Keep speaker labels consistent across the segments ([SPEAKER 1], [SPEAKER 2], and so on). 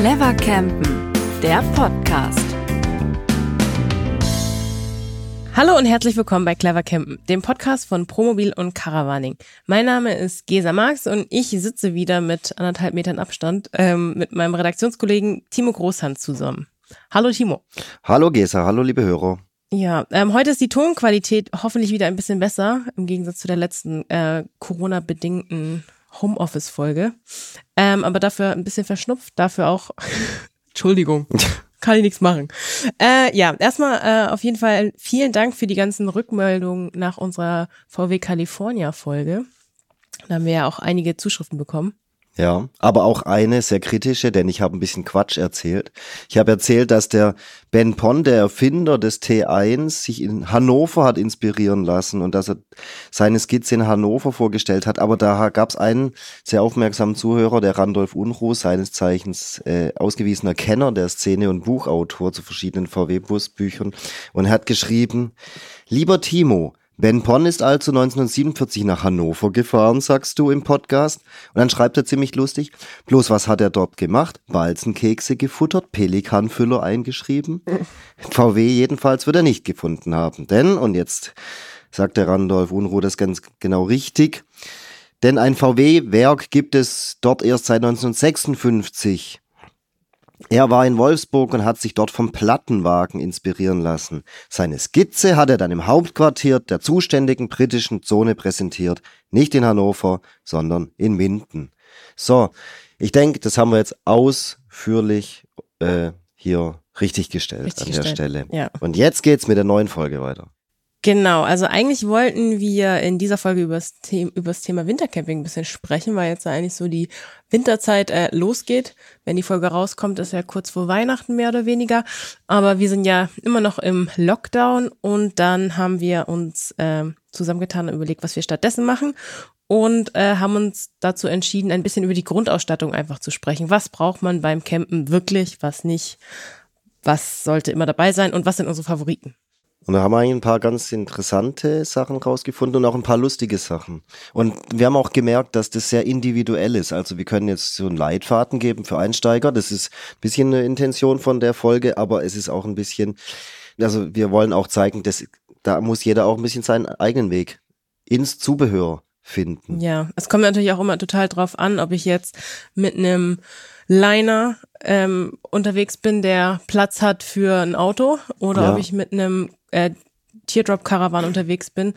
[SPEAKER 1] Clever Campen, der Podcast.
[SPEAKER 2] Hallo und herzlich willkommen bei Clever Campen, dem Podcast von Promobil und Caravaning. Mein Name ist Gesa Marx und ich sitze wieder mit anderthalb Metern Abstand ähm, mit meinem Redaktionskollegen Timo Großhand zusammen. Hallo Timo.
[SPEAKER 3] Hallo Gesa, hallo liebe Hörer.
[SPEAKER 2] Ja, ähm, heute ist die Tonqualität hoffentlich wieder ein bisschen besser, im Gegensatz zu der letzten äh, Corona-bedingten Homeoffice-Folge. Ähm, aber dafür ein bisschen verschnupft, dafür auch, Entschuldigung, kann ich nichts machen. Äh, ja, erstmal äh, auf jeden Fall vielen Dank für die ganzen Rückmeldungen nach unserer VW California-Folge. Da haben wir ja auch einige Zuschriften bekommen.
[SPEAKER 3] Ja, aber auch eine sehr kritische, denn ich habe ein bisschen Quatsch erzählt. Ich habe erzählt, dass der Ben Pon, der Erfinder des T1, sich in Hannover hat inspirieren lassen und dass er seine Skizze in Hannover vorgestellt hat. Aber da gab es einen sehr aufmerksamen Zuhörer, der Randolph Unruh, seines Zeichens äh, ausgewiesener Kenner der Szene und Buchautor zu verschiedenen VW-Busbüchern. Und hat geschrieben, lieber Timo, Ben Pon ist also 1947 nach Hannover gefahren, sagst du im Podcast. Und dann schreibt er ziemlich lustig, bloß was hat er dort gemacht? Walzenkekse gefuttert, Pelikanfüller eingeschrieben. VW jedenfalls wird er nicht gefunden haben. Denn, und jetzt sagt der Randolph Unruh das ganz genau richtig, denn ein VW-Werk gibt es dort erst seit 1956. Er war in Wolfsburg und hat sich dort vom Plattenwagen inspirieren lassen. Seine Skizze hat er dann im Hauptquartier der zuständigen britischen Zone präsentiert, nicht in Hannover, sondern in Minden. So, ich denke, das haben wir jetzt ausführlich äh, hier richtig gestellt
[SPEAKER 2] Richtig
[SPEAKER 3] an der
[SPEAKER 2] gestellt,
[SPEAKER 3] Stelle.
[SPEAKER 2] ja.
[SPEAKER 3] Und jetzt geht's mit der neuen Folge weiter.
[SPEAKER 2] Genau, also eigentlich wollten wir in dieser Folge über das, The Thema Wintercamping ein bisschen sprechen, weil jetzt eigentlich so die Winterzeit äh, losgeht. Wenn die Folge rauskommt, ist ja kurz vor Weihnachten mehr oder weniger. Aber wir sind ja immer noch im Lockdown und dann haben wir uns äh, zusammengetan und überlegt, was wir stattdessen machen und äh, haben uns dazu entschieden, ein bisschen über die Grundausstattung einfach zu sprechen. Was braucht man beim Campen wirklich, was nicht? Was sollte immer dabei sein und was sind unsere Favoriten?
[SPEAKER 3] Und da haben wir eigentlich ein paar ganz interessante Sachen rausgefunden und auch ein paar lustige Sachen. Und wir haben auch gemerkt, dass das sehr individuell ist. Also wir können jetzt so einen Leitfaden geben für Einsteiger. Das ist ein bisschen eine Intention von der Folge, aber es ist auch ein bisschen, also wir wollen auch zeigen, dass da muss jeder auch ein bisschen seinen eigenen Weg ins Zubehör finden.
[SPEAKER 2] Ja, es kommt natürlich auch immer total drauf an, ob ich jetzt mit einem Liner ähm, unterwegs bin, der Platz hat für ein Auto oder
[SPEAKER 3] Ja.
[SPEAKER 2] ob ich mit einem äh, Teardrop-Caravan unterwegs bin,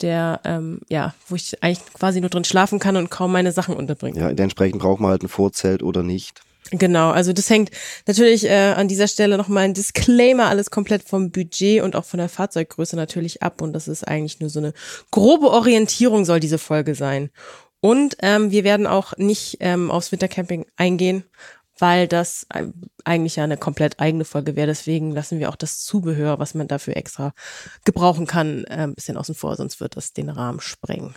[SPEAKER 2] der, ähm, ja, wo ich eigentlich quasi nur drin schlafen kann und kaum meine Sachen unterbringen
[SPEAKER 3] Ja, entsprechend braucht man halt ein Vorzelt oder nicht.
[SPEAKER 2] Genau, also das hängt natürlich äh, an dieser Stelle nochmal ein Disclaimer, alles komplett vom Budget und auch von der Fahrzeuggröße natürlich ab und das ist eigentlich nur so eine grobe Orientierung soll diese Folge sein. Und ähm, wir werden auch nicht ähm, aufs Wintercamping eingehen, weil das eigentlich ja eine komplett eigene Folge wäre. Deswegen lassen wir auch das Zubehör, was man dafür extra gebrauchen kann, äh, ein bisschen außen vor, sonst wird das den Rahmen sprengen.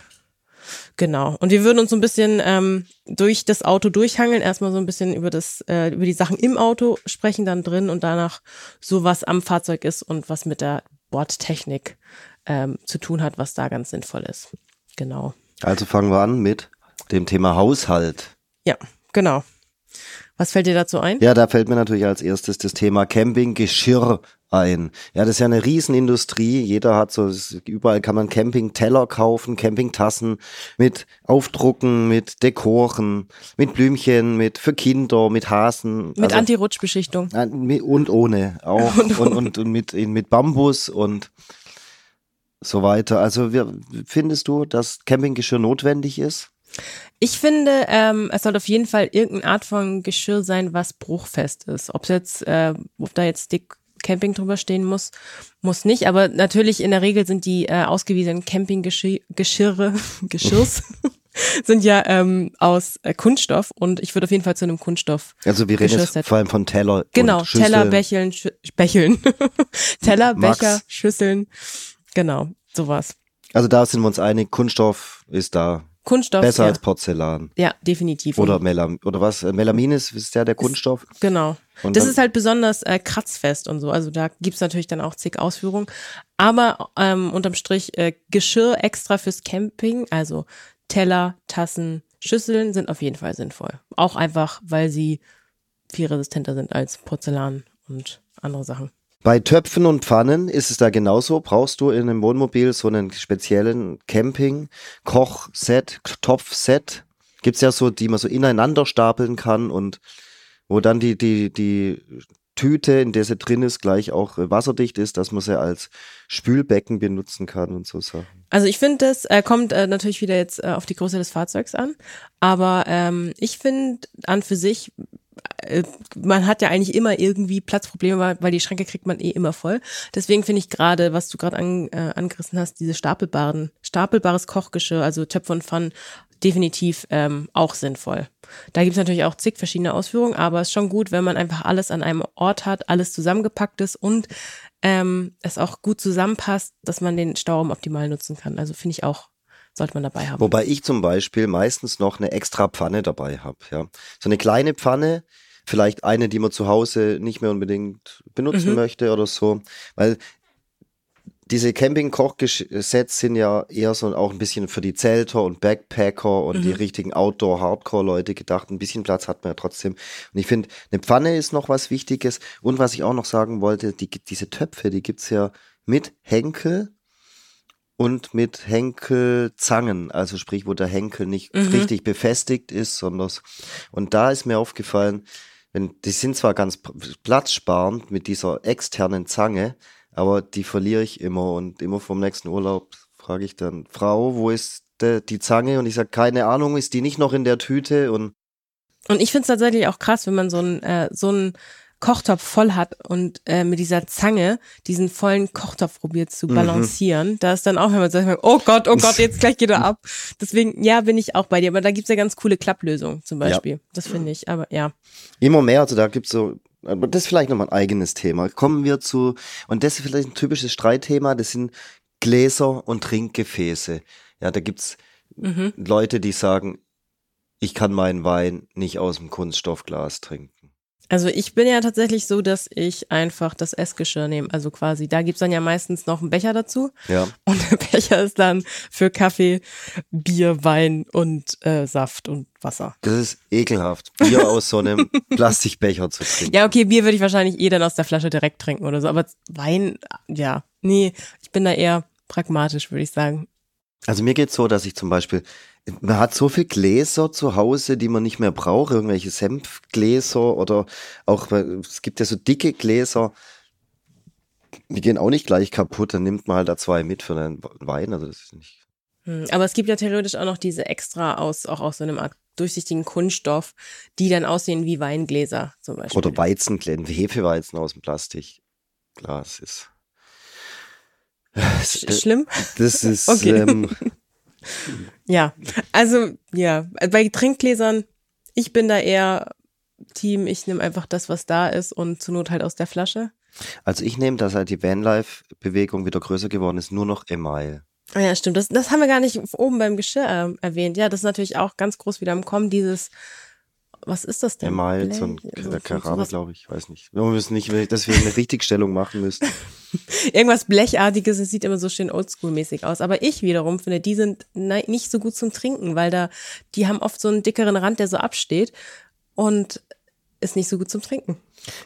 [SPEAKER 2] Genau. Und wir würden uns so ein bisschen ähm, durch das Auto durchhangeln, erstmal so ein bisschen über das, äh, über die Sachen im Auto sprechen, dann drin und danach so was am Fahrzeug ist und was mit der Bordtechnik ähm, zu tun hat, was da ganz sinnvoll ist. Genau.
[SPEAKER 3] Also fangen wir an mit dem Thema Haushalt.
[SPEAKER 2] Ja, genau. Was fällt dir dazu ein?
[SPEAKER 3] Ja, da fällt mir natürlich als erstes das Thema Campinggeschirr ein. Ja, das ist ja eine Riesenindustrie. Jeder hat so, überall kann man Campingteller kaufen, Campingtassen mit Aufdrucken, mit Dekoren, mit Blümchen, mit für Kinder, mit Hasen.
[SPEAKER 2] Mit
[SPEAKER 3] Also-
[SPEAKER 2] Anti-Rutsch-Beschichtung.
[SPEAKER 3] Und ohne auch und, und, und, mit, mit Bambus und so weiter. Also wir, findest du, dass Campinggeschirr notwendig ist?
[SPEAKER 2] Ich finde, ähm, es soll auf jeden Fall irgendeine Art von Geschirr sein, was bruchfest ist. Ob jetzt, äh, ob da jetzt dick Camping drüber stehen muss, muss nicht. Aber natürlich in der Regel sind die äh, ausgewiesenen Campinggeschirre, Geschirrs, sind ja ähm, aus äh, Kunststoff und ich würde auf jeden Fall zu einem Kunststoff.
[SPEAKER 3] Also wir reden jetzt vor allem von Teller.
[SPEAKER 2] Genau. Teller, Bächeln, Schü Bächeln. Teller,
[SPEAKER 3] Max.
[SPEAKER 2] Becher, Schüsseln. Genau, sowas.
[SPEAKER 3] Also da sind wir uns einig, Kunststoff ist da
[SPEAKER 2] Kunststoff.
[SPEAKER 3] besser
[SPEAKER 2] ja.
[SPEAKER 3] als Porzellan.
[SPEAKER 2] ja, definitiv.
[SPEAKER 3] Oder Melam oder was? Äh, Melamin ist, ist der der Kunststoff?
[SPEAKER 2] Genau.
[SPEAKER 3] Und
[SPEAKER 2] das ist halt besonders äh, kratzfest und so. Also da gibt's natürlich dann auch zig Ausführungen. Aber ähm, unterm Strich äh, Geschirr extra fürs Camping, also Teller, Tassen, Schüsseln sind auf jeden Fall sinnvoll. Auch einfach, weil sie viel resistenter sind als Porzellan und andere Sachen.
[SPEAKER 3] Bei Töpfen und Pfannen ist es da genauso. Brauchst du in einem Wohnmobil so einen speziellen Camping-Kochset, Topfset? Gibt's ja so, die man so ineinander stapeln kann und wo dann die, die, die Tüte, in der sie drin ist, gleich auch äh, wasserdicht ist, dass man sie als Spülbecken benutzen kann und so Sachen.
[SPEAKER 2] Also ich finde, das äh, kommt äh, natürlich wieder jetzt äh, auf die Größe des Fahrzeugs an, aber ähm, ich finde an für sich man hat ja eigentlich immer irgendwie Platzprobleme, weil die Schränke kriegt man eh immer voll. Deswegen finde ich gerade, was du gerade an, äh, angerissen hast, diese stapelbaren, stapelbares Kochgeschirr, also Töpfe und Pfannen, definitiv ähm, auch sinnvoll. Da gibt es natürlich auch zig verschiedene Ausführungen, aber es ist schon gut, wenn man einfach alles an einem Ort hat, alles zusammengepackt ist und ähm, es auch gut zusammenpasst, dass man den Stauraum optimal nutzen kann. Also finde ich auch, sollte man dabei haben.
[SPEAKER 3] Wobei ich zum Beispiel meistens noch eine extra Pfanne dabei habe. Ja. So eine kleine Pfanne, vielleicht eine, die man zu Hause nicht mehr unbedingt benutzen
[SPEAKER 2] Mhm.
[SPEAKER 3] möchte oder so. Weil diese Camping-Kochsets sind ja eher so auch ein bisschen für die Zelter und Backpacker und
[SPEAKER 2] Mhm.
[SPEAKER 3] die richtigen Outdoor-Hardcore-Leute gedacht. Ein bisschen Platz hat man ja trotzdem. Und ich finde, eine Pfanne ist noch was Wichtiges. Und was ich auch noch sagen wollte, die, diese Töpfe, die gibt's ja mit Henkel und mit Henkelzangen, also sprich, wo der Henkel nicht
[SPEAKER 2] Mhm.
[SPEAKER 3] richtig befestigt ist, sondern und da ist mir aufgefallen, wenn die sind zwar ganz platzsparend mit dieser externen Zange, aber die verliere ich immer und immer vom nächsten Urlaub frage ich dann Frau, wo ist de, die Zange und ich sage keine Ahnung, ist die nicht noch in der Tüte und
[SPEAKER 2] Und ich finde es tatsächlich auch krass, wenn man so einen äh, so einen Kochtopf voll hat und äh, mit dieser Zange diesen vollen Kochtopf probiert zu
[SPEAKER 3] Mhm.
[SPEAKER 2] balancieren. Da ist dann auch, wenn man sagt, oh Gott, oh Gott, jetzt gleich geht er ab. Deswegen, ja, bin ich auch bei dir. Aber da gibt's ja ganz coole Klapplösungen zum
[SPEAKER 3] Ja.
[SPEAKER 2] Beispiel. Das finde ich. Aber ja.
[SPEAKER 3] Immer mehr, also da gibt's so, aber das ist vielleicht nochmal ein eigenes Thema. Kommen wir zu, und das ist vielleicht ein typisches Streitthema, das sind Gläser und Trinkgefäße. Ja, da gibt's
[SPEAKER 2] Mhm.
[SPEAKER 3] Leute, die sagen, ich kann meinen Wein nicht aus dem Kunststoffglas trinken.
[SPEAKER 2] Also ich bin ja tatsächlich so, dass ich einfach das Essgeschirr nehme. Also quasi, da gibt's dann ja meistens noch einen Becher dazu.
[SPEAKER 3] Ja.
[SPEAKER 2] Und der Becher ist dann für Kaffee, Bier, Wein und äh, Saft und Wasser.
[SPEAKER 3] Das ist ekelhaft, Bier aus so einem Plastikbecher zu trinken.
[SPEAKER 2] Ja, okay, Bier würde ich wahrscheinlich eh dann aus der Flasche direkt trinken oder so. Aber Wein, ja, nee, ich bin da eher pragmatisch, würde ich sagen.
[SPEAKER 3] Also mir geht's so, dass ich zum Beispiel, man hat so viel Gläser zu Hause, die man nicht mehr braucht, irgendwelche Senfgläser oder auch, es gibt ja so dicke Gläser, die gehen auch nicht gleich kaputt, dann nimmt man halt da zwei mit für den Wein, also das ist nicht.
[SPEAKER 2] Hm, Aber es gibt ja theoretisch auch noch diese extra aus, auch aus so einem Art durchsichtigen Kunststoff, die dann aussehen wie Weingläser zum Beispiel.
[SPEAKER 3] Oder Weizengläser, Hefeweizen aus dem Plastikglas ist.
[SPEAKER 2] Sch schlimm?
[SPEAKER 3] Das ist,
[SPEAKER 2] Okay.
[SPEAKER 3] ähm,
[SPEAKER 2] Ja, also ja, bei Trinkgläsern, ich bin da eher Team, ich nehme einfach das, was da ist und zur Not halt aus der Flasche.
[SPEAKER 3] also ich nehme, dass halt die Vanlife-Bewegung wieder größer geworden ist, nur noch Email.
[SPEAKER 2] Ah Ja, stimmt. Das, das haben wir gar nicht oben beim Geschirr ähm, erwähnt. Ja, das ist natürlich auch ganz groß wieder im Kommen, dieses, was ist das denn?
[SPEAKER 3] Email, so ein
[SPEAKER 2] Also
[SPEAKER 3] Kerame,
[SPEAKER 2] sowas-
[SPEAKER 3] glaube ich, weiß nicht. Wir müssen nicht, dass wir eine Richtigstellung machen müssen.
[SPEAKER 2] Irgendwas Blechartiges, es sieht immer so schön oldschool-mäßig aus. Aber ich wiederum finde, die sind nicht so gut zum Trinken, weil da, die haben oft so einen dickeren Rand, der so absteht und ist nicht so gut zum Trinken.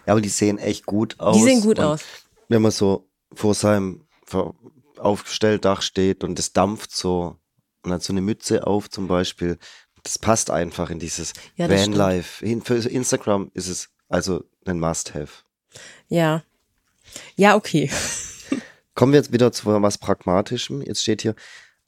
[SPEAKER 3] Ja, aber die sehen echt gut aus.
[SPEAKER 2] Die sehen gut
[SPEAKER 3] und
[SPEAKER 2] aus.
[SPEAKER 3] Wenn man so vor seinem Ver- Aufstelldach steht und es dampft so und hat so eine Mütze auf zum Beispiel, das passt einfach in dieses
[SPEAKER 2] Ja,
[SPEAKER 3] Vanlife. In- Für Instagram ist es also ein Must-Have.
[SPEAKER 2] Ja. Ja, okay.
[SPEAKER 3] Kommen wir jetzt wieder zu was Pragmatischem. Jetzt steht hier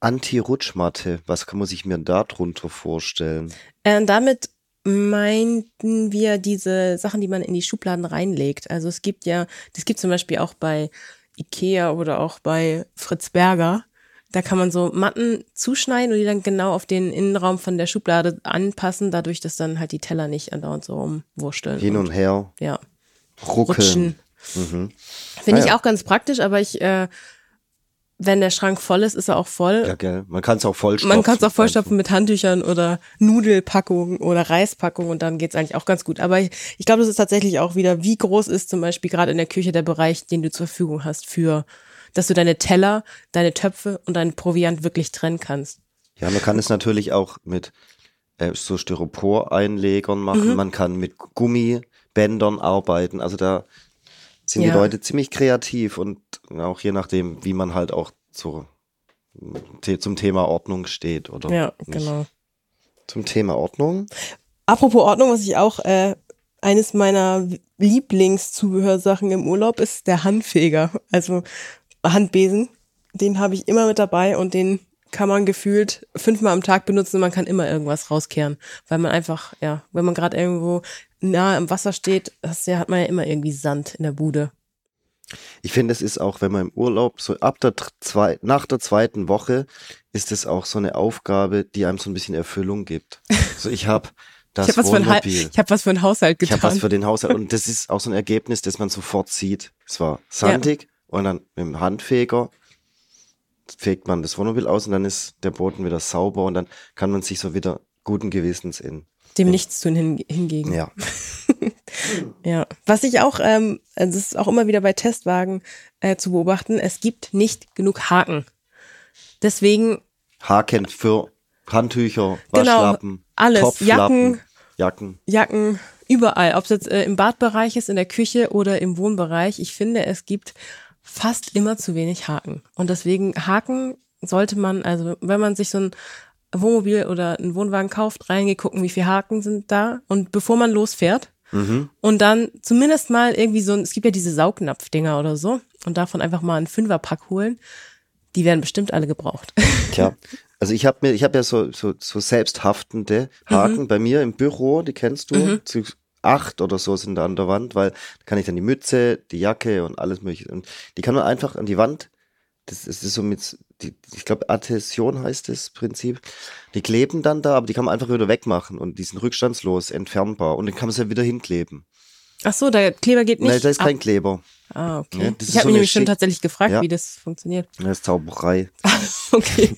[SPEAKER 3] Anti-Rutschmatte. Was kann man sich mir da drunter vorstellen?
[SPEAKER 2] Äh, damit meinten wir diese Sachen, die man in die Schubladen reinlegt. Also es gibt ja, das gibt zum Beispiel auch bei Ikea oder auch bei Fritz Berger. Da kann man so Matten zuschneiden und die dann genau auf den Innenraum von der Schublade anpassen, dadurch, dass dann halt die Teller nicht andauernd so rumwursteln.
[SPEAKER 3] Hin und her,
[SPEAKER 2] ja,
[SPEAKER 3] ruckeln.
[SPEAKER 2] rutschen.
[SPEAKER 3] Mhm.
[SPEAKER 2] Finde
[SPEAKER 3] Ah,
[SPEAKER 2] ich
[SPEAKER 3] ja.
[SPEAKER 2] auch ganz praktisch, aber ich, äh, wenn der Schrank voll ist, ist er auch voll.
[SPEAKER 3] Ja, gell. Man kann es auch vollstopfen.
[SPEAKER 2] Man kann es auch vollstopfen mit Handtüchern oder Nudelpackungen oder Reispackungen und dann geht's eigentlich auch ganz gut. Aber ich, ich glaube, das ist tatsächlich auch wieder, wie groß ist zum Beispiel gerade in der Küche der Bereich, den du zur Verfügung hast für, dass du deine Teller, deine Töpfe und deinen Proviant wirklich trennen kannst.
[SPEAKER 3] Ja, man kann es natürlich auch mit äh, so Styropor-Einlegern machen.
[SPEAKER 2] Mhm.
[SPEAKER 3] Man kann mit Bändern arbeiten. Also da sind
[SPEAKER 2] Ja.
[SPEAKER 3] die Leute ziemlich kreativ und auch je nachdem, wie man halt auch zu, te- zum Thema Ordnung steht oder
[SPEAKER 2] Ja,
[SPEAKER 3] nicht.
[SPEAKER 2] genau.
[SPEAKER 3] Zum Thema Ordnung.
[SPEAKER 2] Apropos Ordnung, was ich auch, äh, eines meiner Lieblingszubehörsachen im Urlaub ist der Handfeger. Also Handbesen. Den habe ich immer mit dabei und den kann man gefühlt fünfmal am Tag benutzen und man kann immer irgendwas rauskehren. Weil man einfach, ja, wenn man gerade irgendwo nah am Wasser steht, das ja, hat man ja immer irgendwie Sand in der Bude.
[SPEAKER 3] Ich finde, es ist auch, wenn man im Urlaub, so ab der zwei, nach der zweiten Woche, ist es auch so eine Aufgabe, die einem so ein bisschen Erfüllung gibt. So, ich habe das
[SPEAKER 2] ich habe was, für ein Ha-
[SPEAKER 3] Wohnmobil.
[SPEAKER 2] ich hab was für einen Haushalt
[SPEAKER 3] Ich
[SPEAKER 2] getan.
[SPEAKER 3] habe was für den Haushalt und das ist auch so ein Ergebnis, das man sofort sieht. Es war sandig und dann mit dem Handfeger fegt man das Wohnmobil aus und dann ist der Boden wieder sauber und dann kann man sich so wieder guten Gewissens in.
[SPEAKER 2] Dem Nichtstun hin, hingegen.
[SPEAKER 3] Ja,
[SPEAKER 2] Ja, was ich auch, ähm, das ist auch immer wieder bei Testwagen äh, zu beobachten, es gibt nicht genug Haken. Deswegen
[SPEAKER 3] Haken für Handtücher,
[SPEAKER 2] Genau,
[SPEAKER 3] Waschlappen,
[SPEAKER 2] alles,
[SPEAKER 3] Topflappen, Jacken.
[SPEAKER 2] Jacken überall, ob es jetzt äh, im Badbereich ist, in der Küche oder im Wohnbereich. Ich finde, es gibt fast immer zu wenig Haken. Und deswegen Haken sollte man, also wenn man sich so ein Wohnmobil oder einen Wohnwagen kauft, reingehen, gucken, wie viele Haken sind da. Und bevor man losfährt,
[SPEAKER 3] Mhm.
[SPEAKER 2] Und dann zumindest mal irgendwie so, ein- es gibt ja diese Saugnapfdinger oder so und davon einfach mal einen Fünferpack holen. Die werden bestimmt alle gebraucht.
[SPEAKER 3] Tja, also ich habe mir, ich habe ja so, so, so selbsthaftende Haken
[SPEAKER 2] Mhm.
[SPEAKER 3] bei mir im Büro, die kennst du. Zu acht oder so sind da an der Wand, weil da kann ich dann die Mütze, die Jacke und alles mögliche. Und die kann man einfach an die Wand. Das ist so mit, die, ich glaube, Adhäsion heißt das Prinzip. Die kleben dann da, aber die kann man einfach wieder wegmachen und die sind rückstandslos, entfernbar. Und dann kann man sie ja wieder hinkleben.
[SPEAKER 2] Ach so, der Kleber geht nicht.
[SPEAKER 3] Nein, da ist
[SPEAKER 2] ab.
[SPEAKER 3] kein Kleber.
[SPEAKER 2] Ah, okay.
[SPEAKER 3] Ja,
[SPEAKER 2] ich habe
[SPEAKER 3] so
[SPEAKER 2] mich nämlich schon tatsächlich gefragt,
[SPEAKER 3] Ja.
[SPEAKER 2] wie das funktioniert.
[SPEAKER 3] Das ist Zauberei.
[SPEAKER 2] Okay.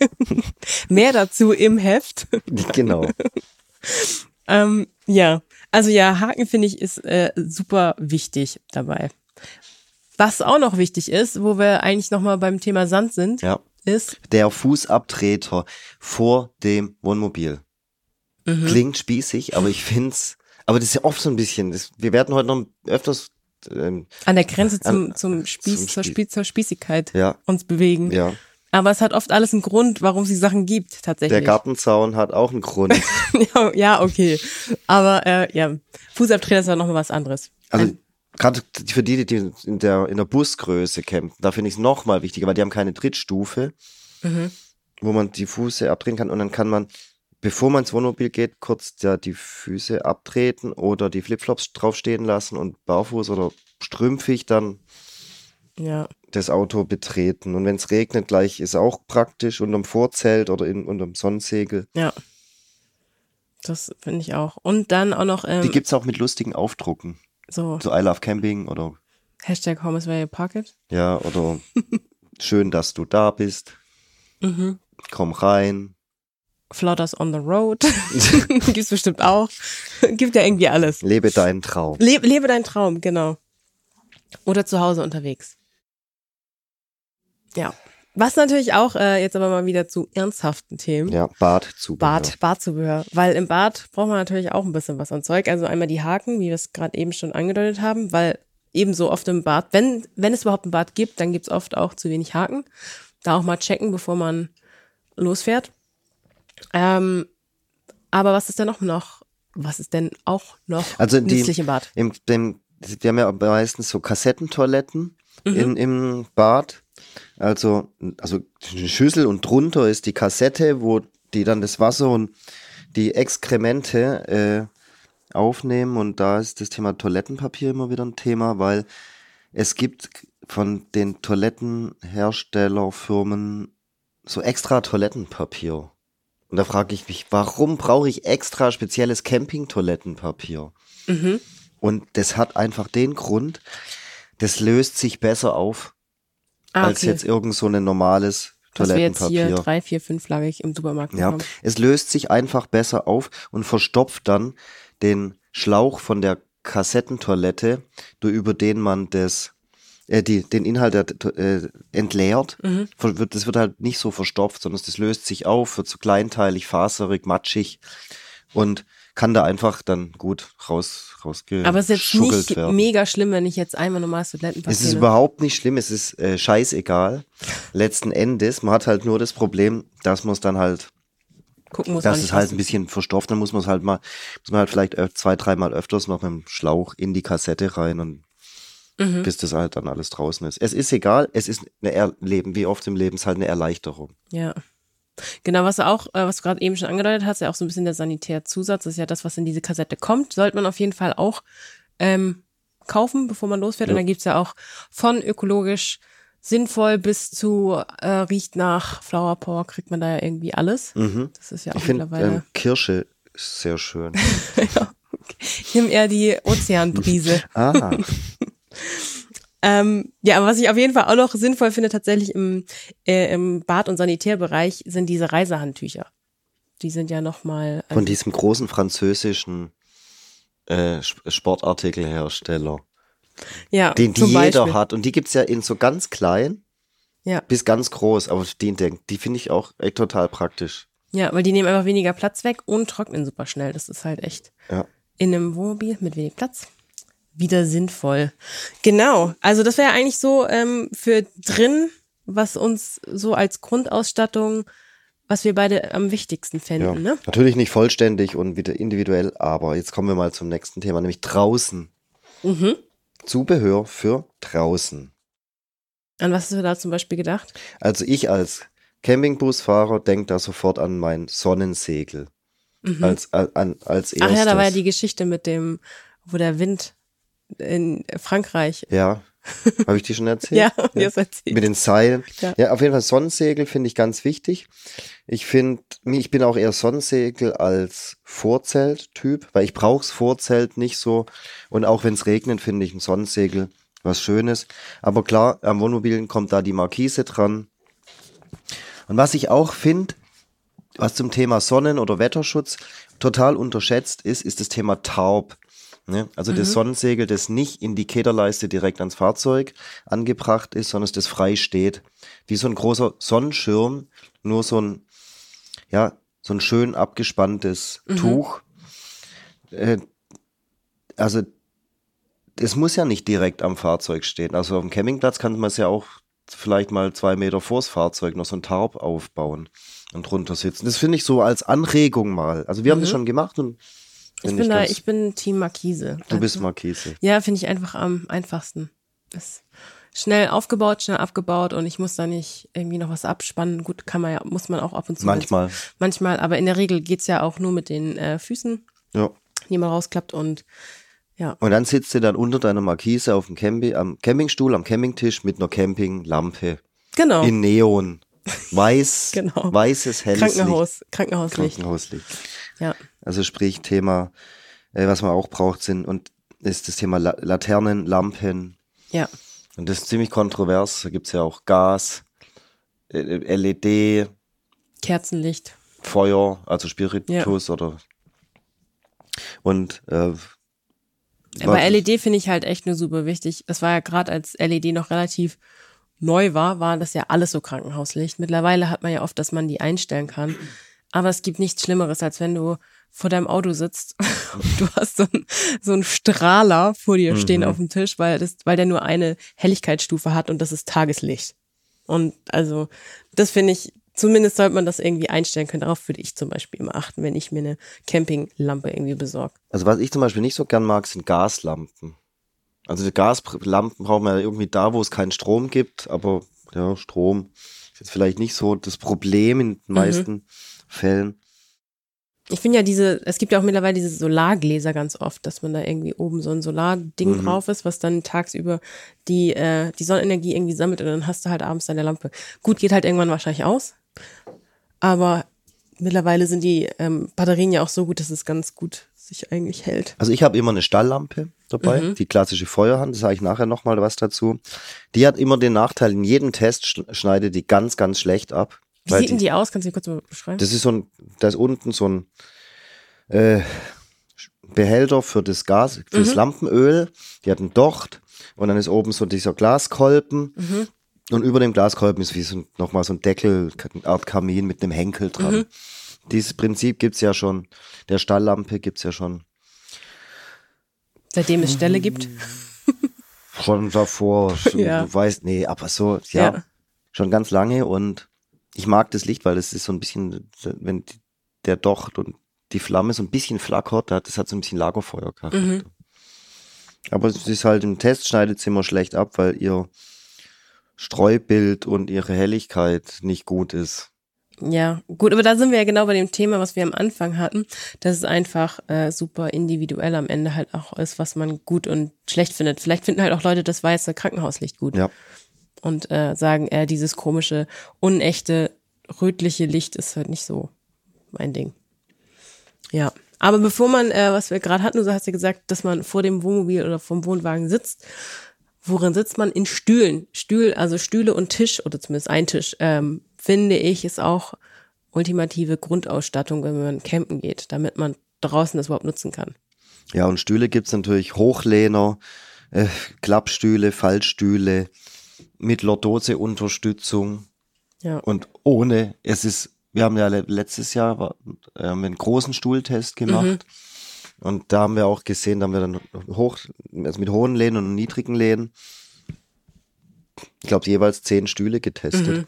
[SPEAKER 2] Mehr dazu im Heft.
[SPEAKER 3] genau.
[SPEAKER 2] Ähm, ja, also ja, Haken finde ich ist äh, super wichtig dabei. Was auch noch wichtig ist, wo wir eigentlich nochmal beim Thema Sand sind,
[SPEAKER 3] Ja.
[SPEAKER 2] ist,
[SPEAKER 3] der Fußabtreter vor dem Wohnmobil.
[SPEAKER 2] Mhm.
[SPEAKER 3] Klingt spießig, aber ich find's, aber das ist ja oft so ein bisschen, das, wir werden heute noch öfters, ähm,
[SPEAKER 2] an der Grenze zum,
[SPEAKER 3] An-
[SPEAKER 2] zum Spieß,
[SPEAKER 3] zum
[SPEAKER 2] zur,
[SPEAKER 3] Spieß.
[SPEAKER 2] Spieß, zur Spießigkeit
[SPEAKER 3] ja,
[SPEAKER 2] uns bewegen.
[SPEAKER 3] ja.
[SPEAKER 2] Aber es hat oft alles einen Grund, warum es die Sachen gibt,
[SPEAKER 3] Der
[SPEAKER 2] tatsächlich.
[SPEAKER 3] Gartenzaun hat auch einen Grund.
[SPEAKER 2] ja, ja, okay. Aber äh, ja, Fußabtreter ist ja nochmal was anderes.
[SPEAKER 3] Also, gerade für die, die in der, in der Busgröße campen, da finde ich es nochmal wichtiger, weil die haben keine Trittstufe,
[SPEAKER 2] Mhm.
[SPEAKER 3] wo man die Füße abdrehen kann und dann kann man, bevor man ins Wohnmobil geht, kurz ja, die Füße abtreten oder die Flipflops draufstehen lassen und barfuß oder strümpfig dann
[SPEAKER 2] Ja,
[SPEAKER 3] das Auto betreten. Und wenn es regnet, gleich ist auch praktisch unterm Vorzelt oder in, unterm Sonnensegel.
[SPEAKER 2] ja. Das finde ich auch. Und dann auch noch ähm,
[SPEAKER 3] Die gibt's auch mit lustigen Aufdrucken.
[SPEAKER 2] so
[SPEAKER 3] So I love Camping oder
[SPEAKER 2] Hashtag Home is where you park it.
[SPEAKER 3] ja, oder schön, dass du da bist.
[SPEAKER 2] Mhm.
[SPEAKER 3] Komm rein.
[SPEAKER 2] Flotters on the road. Gibt's bestimmt auch. Gibt ja irgendwie alles.
[SPEAKER 3] Lebe deinen Traum.
[SPEAKER 2] Lebe, lebe deinen Traum, genau. Oder zu Hause unterwegs. Ja. Was natürlich auch, äh, jetzt aber mal wieder zu ernsthaften Themen.
[SPEAKER 3] Ja, Bad zu
[SPEAKER 2] Bad, Badzubehör. Weil im Bad braucht man natürlich auch ein bisschen was an Zeug. Also einmal die Haken, wie wir es gerade eben schon angedeutet haben, weil ebenso oft im Bad, wenn, wenn es überhaupt ein Bad gibt, dann gibt's oft auch zu wenig Haken. Da auch mal checken, bevor man losfährt. Ähm, aber was ist denn noch noch? Was ist denn auch noch
[SPEAKER 3] Also die-
[SPEAKER 2] nützlich im Bad?
[SPEAKER 3] Im, dem, wir haben ja meistens so Kassettentoiletten
[SPEAKER 2] Mhm.
[SPEAKER 3] in, im Bad. Also, also eine Schüssel und drunter ist die Kassette, wo die dann das Wasser und die Exkremente äh, aufnehmen. Und da ist das Thema Toilettenpapier immer wieder ein Thema, weil es gibt von den Toilettenherstellerfirmen so extra Toilettenpapier. Und da frage ich mich, warum brauche ich extra spezielles Camping-Toilettenpapier?
[SPEAKER 2] Mhm.
[SPEAKER 3] Und das hat einfach den Grund, das löst sich besser auf
[SPEAKER 2] Ah,
[SPEAKER 3] als jetzt irgend so ein normales
[SPEAKER 2] Was wir jetzt hier
[SPEAKER 3] Toilettenpapier.
[SPEAKER 2] drei, vier, fünflagig im Supermarkt
[SPEAKER 3] Ja,
[SPEAKER 2] bekommen.
[SPEAKER 3] es löst sich einfach besser auf und verstopft dann den Schlauch von der Kassettentoilette, über den man das äh, die, den Inhalt der, äh, entleert.
[SPEAKER 2] Mhm.
[SPEAKER 3] Das wird halt nicht so verstopft, sondern das löst sich auf, wird so kleinteilig, faserig, matschig und kann da einfach dann gut raus, rausgeschuggelt
[SPEAKER 2] Aber es ist jetzt nicht
[SPEAKER 3] werden.
[SPEAKER 2] mega schlimm, wenn ich jetzt einmal normales Toilettenpapier
[SPEAKER 3] Es ist überhaupt nicht schlimm, es ist äh, scheißegal. Letzten Endes, man hat halt nur das Problem, dass man es dann halt,
[SPEAKER 2] gucken muss.
[SPEAKER 3] dass
[SPEAKER 2] auch
[SPEAKER 3] es
[SPEAKER 2] nicht
[SPEAKER 3] halt ein bisschen verstopft, dann muss man es halt mal, muss man halt vielleicht zwei, dreimal öfters noch mit dem Schlauch in die Kassette rein und
[SPEAKER 2] Mhm.
[SPEAKER 3] bis das halt dann alles draußen ist. Es ist egal, es ist eine er Leben, wie oft im Leben ist halt eine Erleichterung.
[SPEAKER 2] Ja. Genau, was du auch, äh, was du gerade eben schon angedeutet hast, ja auch so ein bisschen der Sanitärzusatz, das ist ja das, was in diese Kassette kommt, sollte man auf jeden Fall auch ähm, kaufen, bevor man losfährt. Und
[SPEAKER 3] Ja.
[SPEAKER 2] da gibt's ja auch von ökologisch sinnvoll bis zu äh, riecht nach Flower Power, kriegt man da ja irgendwie alles.
[SPEAKER 3] Mhm.
[SPEAKER 2] Das ist ja auch
[SPEAKER 3] Ich
[SPEAKER 2] mittlerweile.
[SPEAKER 3] ähm, Kirsche ist sehr schön.
[SPEAKER 2] Ich nehme eher die Ozeanbrise.
[SPEAKER 3] Ah,
[SPEAKER 2] Ähm, ja, aber was ich auf jeden Fall auch noch sinnvoll finde, tatsächlich im, äh, im Bad- und Sanitärbereich, sind diese Reisehandtücher. Die sind ja nochmal.
[SPEAKER 3] von diesem großen französischen äh, Sp- Sportartikelhersteller.
[SPEAKER 2] ja,
[SPEAKER 3] den die jeder
[SPEAKER 2] Beispiel.
[SPEAKER 3] hat. Und die gibt's ja in so ganz klein
[SPEAKER 2] Ja.
[SPEAKER 3] bis ganz groß. Aber die, die, die finde ich auch echt total praktisch.
[SPEAKER 2] Ja, weil die nehmen einfach weniger Platz weg und trocknen super schnell. Das ist halt echt
[SPEAKER 3] Ja.
[SPEAKER 2] in einem Wohnmobil mit wenig Platz wieder sinnvoll. Genau. Also das wäre eigentlich so ähm, für drin, was uns so als Grundausstattung, was wir beide am wichtigsten
[SPEAKER 3] ja.
[SPEAKER 2] fänden. Ne?
[SPEAKER 3] Natürlich nicht vollständig und wieder individuell, aber jetzt kommen wir mal zum nächsten Thema, nämlich draußen.
[SPEAKER 2] Mhm.
[SPEAKER 3] Zubehör für draußen.
[SPEAKER 2] An was hast du da zum Beispiel gedacht?
[SPEAKER 3] Also ich als Campingbusfahrer denke da sofort an mein Sonnensegel. Als, als, an, als erstes.
[SPEAKER 2] Mhm. Ach ja, da war ja die Geschichte mit dem, wo der Wind in Frankreich.
[SPEAKER 3] Ja. Habe ich die schon erzählt?
[SPEAKER 2] Ja, es erzählt.
[SPEAKER 3] Mit den Seilen.
[SPEAKER 2] Ja.
[SPEAKER 3] Ja. auf jeden Fall Sonnensegel finde ich ganz wichtig. Ich finde, ich bin auch eher Sonnensegel als Vorzelt-Typ, weil ich brauch's Vorzelt nicht so. Und auch wenn es regnet, finde ich ein Sonnensegel was Schönes. Aber klar, am Wohnmobilen kommt da die Markise dran. Und was ich auch finde, was zum Thema Sonnen- oder Wetterschutz total unterschätzt ist, ist das Thema Taub. Ne? Also das Sonnensegel, das nicht in die Kederleiste direkt ans Fahrzeug angebracht ist, sondern das frei steht. Wie so ein großer Sonnenschirm, nur so ein, ja, so ein schön abgespanntes Tuch. Äh, also es muss ja nicht direkt am Fahrzeug stehen. Also auf dem Campingplatz kann man es ja auch vielleicht mal zwei Meter vors Fahrzeug noch so ein Tarp aufbauen und drunter sitzen. Das finde ich so als Anregung mal. Also wir haben das schon gemacht und
[SPEAKER 2] Ich bin da, ich bin Team Markise.
[SPEAKER 3] Du bist
[SPEAKER 2] Also-
[SPEAKER 3] Markise.
[SPEAKER 2] Ja, finde ich einfach am einfachsten. Ist schnell aufgebaut, schnell abgebaut und ich muss da nicht irgendwie noch was abspannen. Gut, kann man ja, muss man auch ab und zu.
[SPEAKER 3] Manchmal.
[SPEAKER 2] Manchmal, aber in der Regel geht's ja auch nur mit den äh, Füßen,
[SPEAKER 3] Ja.
[SPEAKER 2] die man rausklappt und ja.
[SPEAKER 3] Und dann sitzt du dann unter deiner Markise auf dem Campi am Campingstuhl, am Campingtisch mit einer Campinglampe
[SPEAKER 2] Genau.
[SPEAKER 3] in Neon. Weiß,
[SPEAKER 2] Genau.
[SPEAKER 3] weißes, helles Licht.
[SPEAKER 2] Krankenhaus, Krankenhauslicht.
[SPEAKER 3] Krankenhauslicht.
[SPEAKER 2] Ja.
[SPEAKER 3] Also sprich Thema, äh, was man auch braucht, sind und ist das Thema La Laternen, Lampen.
[SPEAKER 2] Ja.
[SPEAKER 3] Und das ist ziemlich kontrovers. Da gibt's ja auch Gas, äh, LED,
[SPEAKER 2] Kerzenlicht.
[SPEAKER 3] Feuer, also Spiritus oder und äh,
[SPEAKER 2] Aber
[SPEAKER 3] was-
[SPEAKER 2] LED finde ich halt echt nur super wichtig. Es war ja gerade, als LED noch relativ neu war, war das ja alles so Krankenhauslicht. Mittlerweile hat man ja oft, dass man die einstellen kann. Aber es gibt nichts Schlimmeres, als wenn du vor deinem Auto sitzt und du hast so einen so einen Strahler vor dir stehen auf dem Tisch, weil, das, weil der nur eine Helligkeitsstufe hat und das ist Tageslicht. Und also, das finde ich, zumindest sollte man das irgendwie einstellen können. Darauf würde ich zum Beispiel immer achten, wenn ich mir eine Campinglampe irgendwie besorge.
[SPEAKER 3] Also was ich zum Beispiel nicht so gern mag, sind Gaslampen. Also die Gaslampen brauchen wir ja irgendwie da, wo es keinen Strom gibt, aber ja, Strom ist jetzt vielleicht nicht so das Problem in den meisten Fällen.
[SPEAKER 2] Ich finde ja diese, es gibt ja auch mittlerweile diese Solargläser ganz oft, dass man da irgendwie oben so ein Solarding
[SPEAKER 3] Mhm.
[SPEAKER 2] drauf ist, was dann tagsüber die, äh, die Sonnenenergie irgendwie sammelt und dann hast du halt abends deine Lampe. Gut, geht halt irgendwann wahrscheinlich aus. Aber mittlerweile sind die ähm, Batterien ja auch so gut, dass es ganz gut sich eigentlich hält.
[SPEAKER 3] Also ich habe immer eine Stalllampe dabei,
[SPEAKER 2] Mhm.
[SPEAKER 3] die klassische Feuerhand, das sage ich nachher nochmal was dazu. Die hat immer den Nachteil, in jedem Test sch- schneidet die ganz, ganz schlecht ab.
[SPEAKER 2] Wie sieht denn die aus? Kannst du die kurz mal beschreiben?
[SPEAKER 3] Das ist so ein, da ist unten so ein äh, Behälter für das Gas, für
[SPEAKER 2] Mhm.
[SPEAKER 3] das Lampenöl. Die hat einen Docht und dann ist oben so dieser Glaskolben.
[SPEAKER 2] Mhm.
[SPEAKER 3] Und über dem Glaskolben ist wie so ein, nochmal so ein Deckel, eine Art Kamin mit einem Henkel dran.
[SPEAKER 2] Mhm.
[SPEAKER 3] Dieses Prinzip gibt's ja schon. Der Stalllampe gibt's ja schon.
[SPEAKER 2] Seitdem es Ställe gibt.
[SPEAKER 3] Schon davor.
[SPEAKER 2] Ja.
[SPEAKER 3] Du weißt, nee, aber so, ja,
[SPEAKER 2] Ja.
[SPEAKER 3] schon ganz lange und ich mag das Licht, weil es ist so ein bisschen, wenn der Docht und die Flamme so ein bisschen flackert, hat- das hat so ein bisschen Lagerfeuercharakter.
[SPEAKER 2] Mhm.
[SPEAKER 3] Aber es ist halt im Test schneidet es immer schlecht ab, weil ihr Streubild und ihre Helligkeit nicht gut ist.
[SPEAKER 2] Ja, gut, aber da sind wir ja genau bei dem Thema, was wir am Anfang hatten, dass es einfach äh, super individuell am Ende halt auch ist, was man gut und schlecht findet. Vielleicht finden halt auch Leute das weiße Krankenhauslicht gut
[SPEAKER 3] Ja.
[SPEAKER 2] Und äh, sagen, äh, dieses komische, unechte, rötliche Licht ist halt nicht so mein Ding. Ja, aber bevor man, äh, was wir gerade hatten, du hast ja gesagt, dass man vor dem Wohnmobil oder vom Wohnwagen sitzt. Worin sitzt man? In Stühlen. Stühl, also Stühle und Tisch oder zumindest ein Tisch, ähm, finde ich, ist auch ultimative Grundausstattung, wenn man campen geht, damit man draußen das überhaupt nutzen kann.
[SPEAKER 3] Ja, und Stühle gibt's natürlich Hochlehner, äh, Klappstühle, Fallstühle mit Lordose-Unterstützung
[SPEAKER 2] Ja.
[SPEAKER 3] und ohne. Es ist, wir haben ja le- letztes Jahr äh, haben einen großen Stuhltest gemacht. Und da haben wir auch gesehen, da haben wir dann hoch, also mit hohen Lehnen und niedrigen Lehnen, ich glaube, jeweils zehn Stühle getestet.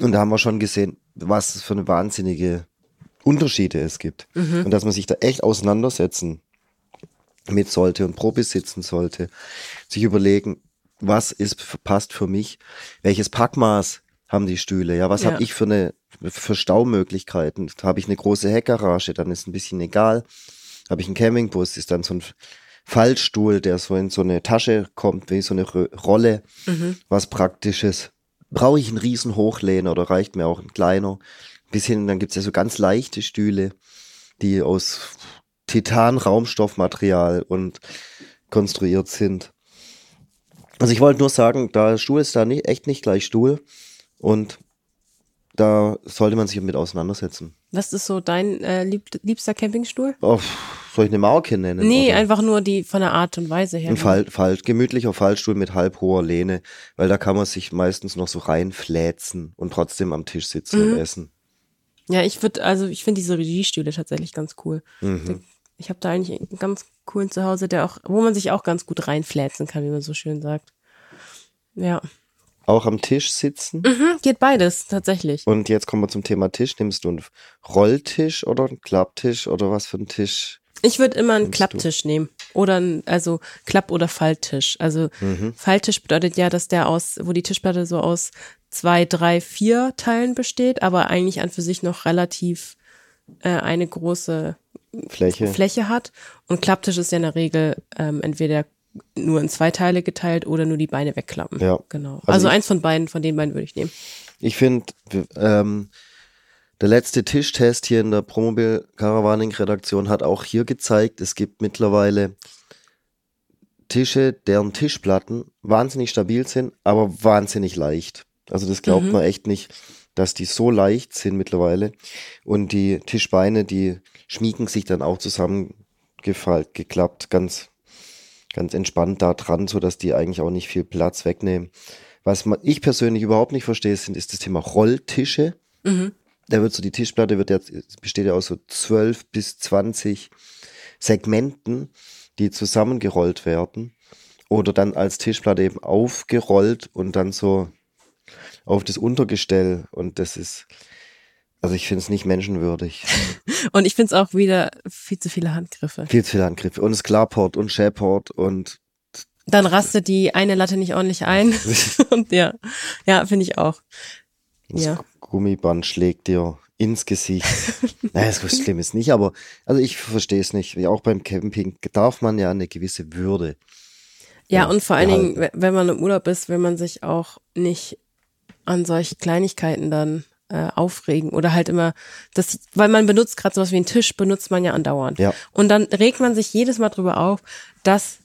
[SPEAKER 3] Und da haben wir schon gesehen, was für eine wahnsinnige Unterschiede es gibt. Und dass man sich da echt auseinandersetzen mit sollte und Probe sitzen sollte, sich überlegen, was ist passt für mich, welches Packmaß haben die Stühle, ja, was
[SPEAKER 2] Ja.
[SPEAKER 3] habe ich für eine für Staumöglichkeiten, habe ich eine große Heckgarage, dann ist ein bisschen egal, habe ich einen Campingbus, ist dann so ein Fallstuhl, der so in so eine Tasche kommt, wie so eine Rolle, was praktisches. Brauche ich einen riesen Hochlehner oder reicht mir auch ein kleiner? Bis hin, dann gibt's ja so ganz leichte Stühle, die aus Titan-Raumstoffmaterial und konstruiert sind. Also ich wollte nur sagen, da Stuhl ist da nicht, echt nicht gleich Stuhl und da sollte man sich mit auseinandersetzen.
[SPEAKER 2] Was ist so dein äh, lieb, liebster Campingstuhl?
[SPEAKER 3] Oh, soll ich eine Marke nennen?
[SPEAKER 2] Nee,
[SPEAKER 3] oder?
[SPEAKER 2] einfach nur die von der Art und Weise her.
[SPEAKER 3] Ein Fall, Fall, gemütlicher Fallstuhl mit halb hoher Lehne, weil da kann man sich meistens noch so reinfläzen und trotzdem am Tisch sitzen
[SPEAKER 2] Mhm.
[SPEAKER 3] und essen.
[SPEAKER 2] Ja, ich würde, also ich finde diese Regiestühle tatsächlich ganz cool.
[SPEAKER 3] Mhm.
[SPEAKER 2] Ich habe da eigentlich einen ganz coolen Zuhause, der auch, wo man sich auch ganz gut reinfläzen kann, wie man so schön sagt. Ja.
[SPEAKER 3] Auch am Tisch sitzen.
[SPEAKER 2] Mhm, geht beides, tatsächlich.
[SPEAKER 3] Und jetzt kommen wir zum Thema Tisch. Nimmst du einen Rolltisch oder einen Klapptisch oder was für einen Tisch?
[SPEAKER 2] Ich würde immer einen Klapptisch nehmen. Oder ein, also Klapp- oder Falttisch. Also
[SPEAKER 3] Mhm.
[SPEAKER 2] Falttisch bedeutet ja, dass der aus, wo die Tischplatte so aus zwei, drei, vier Teilen besteht, aber eigentlich an für sich noch relativ äh, eine große
[SPEAKER 3] Fläche.
[SPEAKER 2] Fläche hat. Und Klapptisch ist ja in der Regel ähm, entweder nur in zwei Teile geteilt oder nur die Beine wegklappen.
[SPEAKER 3] Ja.
[SPEAKER 2] Genau.
[SPEAKER 3] Also
[SPEAKER 2] Also, eins von beiden, von den beiden würde ich nehmen.
[SPEAKER 3] Ich finde, ähm, der letzte Tischtest hier in der Promobil Caravaning Redaktion hat auch hier gezeigt, es gibt mittlerweile Tische, deren Tischplatten wahnsinnig stabil sind, aber wahnsinnig leicht. Also das glaubt
[SPEAKER 2] Mhm.
[SPEAKER 3] man echt nicht, dass die so leicht sind mittlerweile. Und die Tischbeine, die schmiegen sich dann auch zusammengefaltet, geklappt, ganz, ganz entspannt da dran, so dass die eigentlich auch nicht viel Platz wegnehmen. Was man, ich persönlich überhaupt nicht verstehe, sind, ist das Thema Rolltische.
[SPEAKER 2] Mhm.
[SPEAKER 3] Da wird so die Tischplatte wird jetzt, besteht ja aus so 12 bis 20 Segmenten, die zusammengerollt werden oder dann als Tischplatte eben aufgerollt und dann so auf das Untergestell und das ist, also ich finde es nicht menschenwürdig.
[SPEAKER 2] Und ich finde es auch wieder viel zu viele Handgriffe.
[SPEAKER 3] Viel zu viele Angriffe und das Klarport und Shaport und
[SPEAKER 2] Dann rastet die eine Latte nicht ordentlich ein. Und ja, ja, finde ich auch.
[SPEAKER 3] das
[SPEAKER 2] Ja.
[SPEAKER 3] Gummiband schlägt dir ins Gesicht. naja, so schlimm ist nicht, aber also ich verstehe es nicht. Wie auch beim Camping darf man ja eine gewisse Würde
[SPEAKER 2] Ja,
[SPEAKER 3] Ja,
[SPEAKER 2] und vor allen. Dingen, we- wenn man im Urlaub ist, will man sich auch nicht an solche Kleinigkeiten dann äh, aufregen oder halt immer das, weil man benutzt gerade sowas wie einen Tisch, benutzt man ja andauernd.
[SPEAKER 3] Ja.
[SPEAKER 2] Und dann regt man sich jedes Mal drüber auf, dass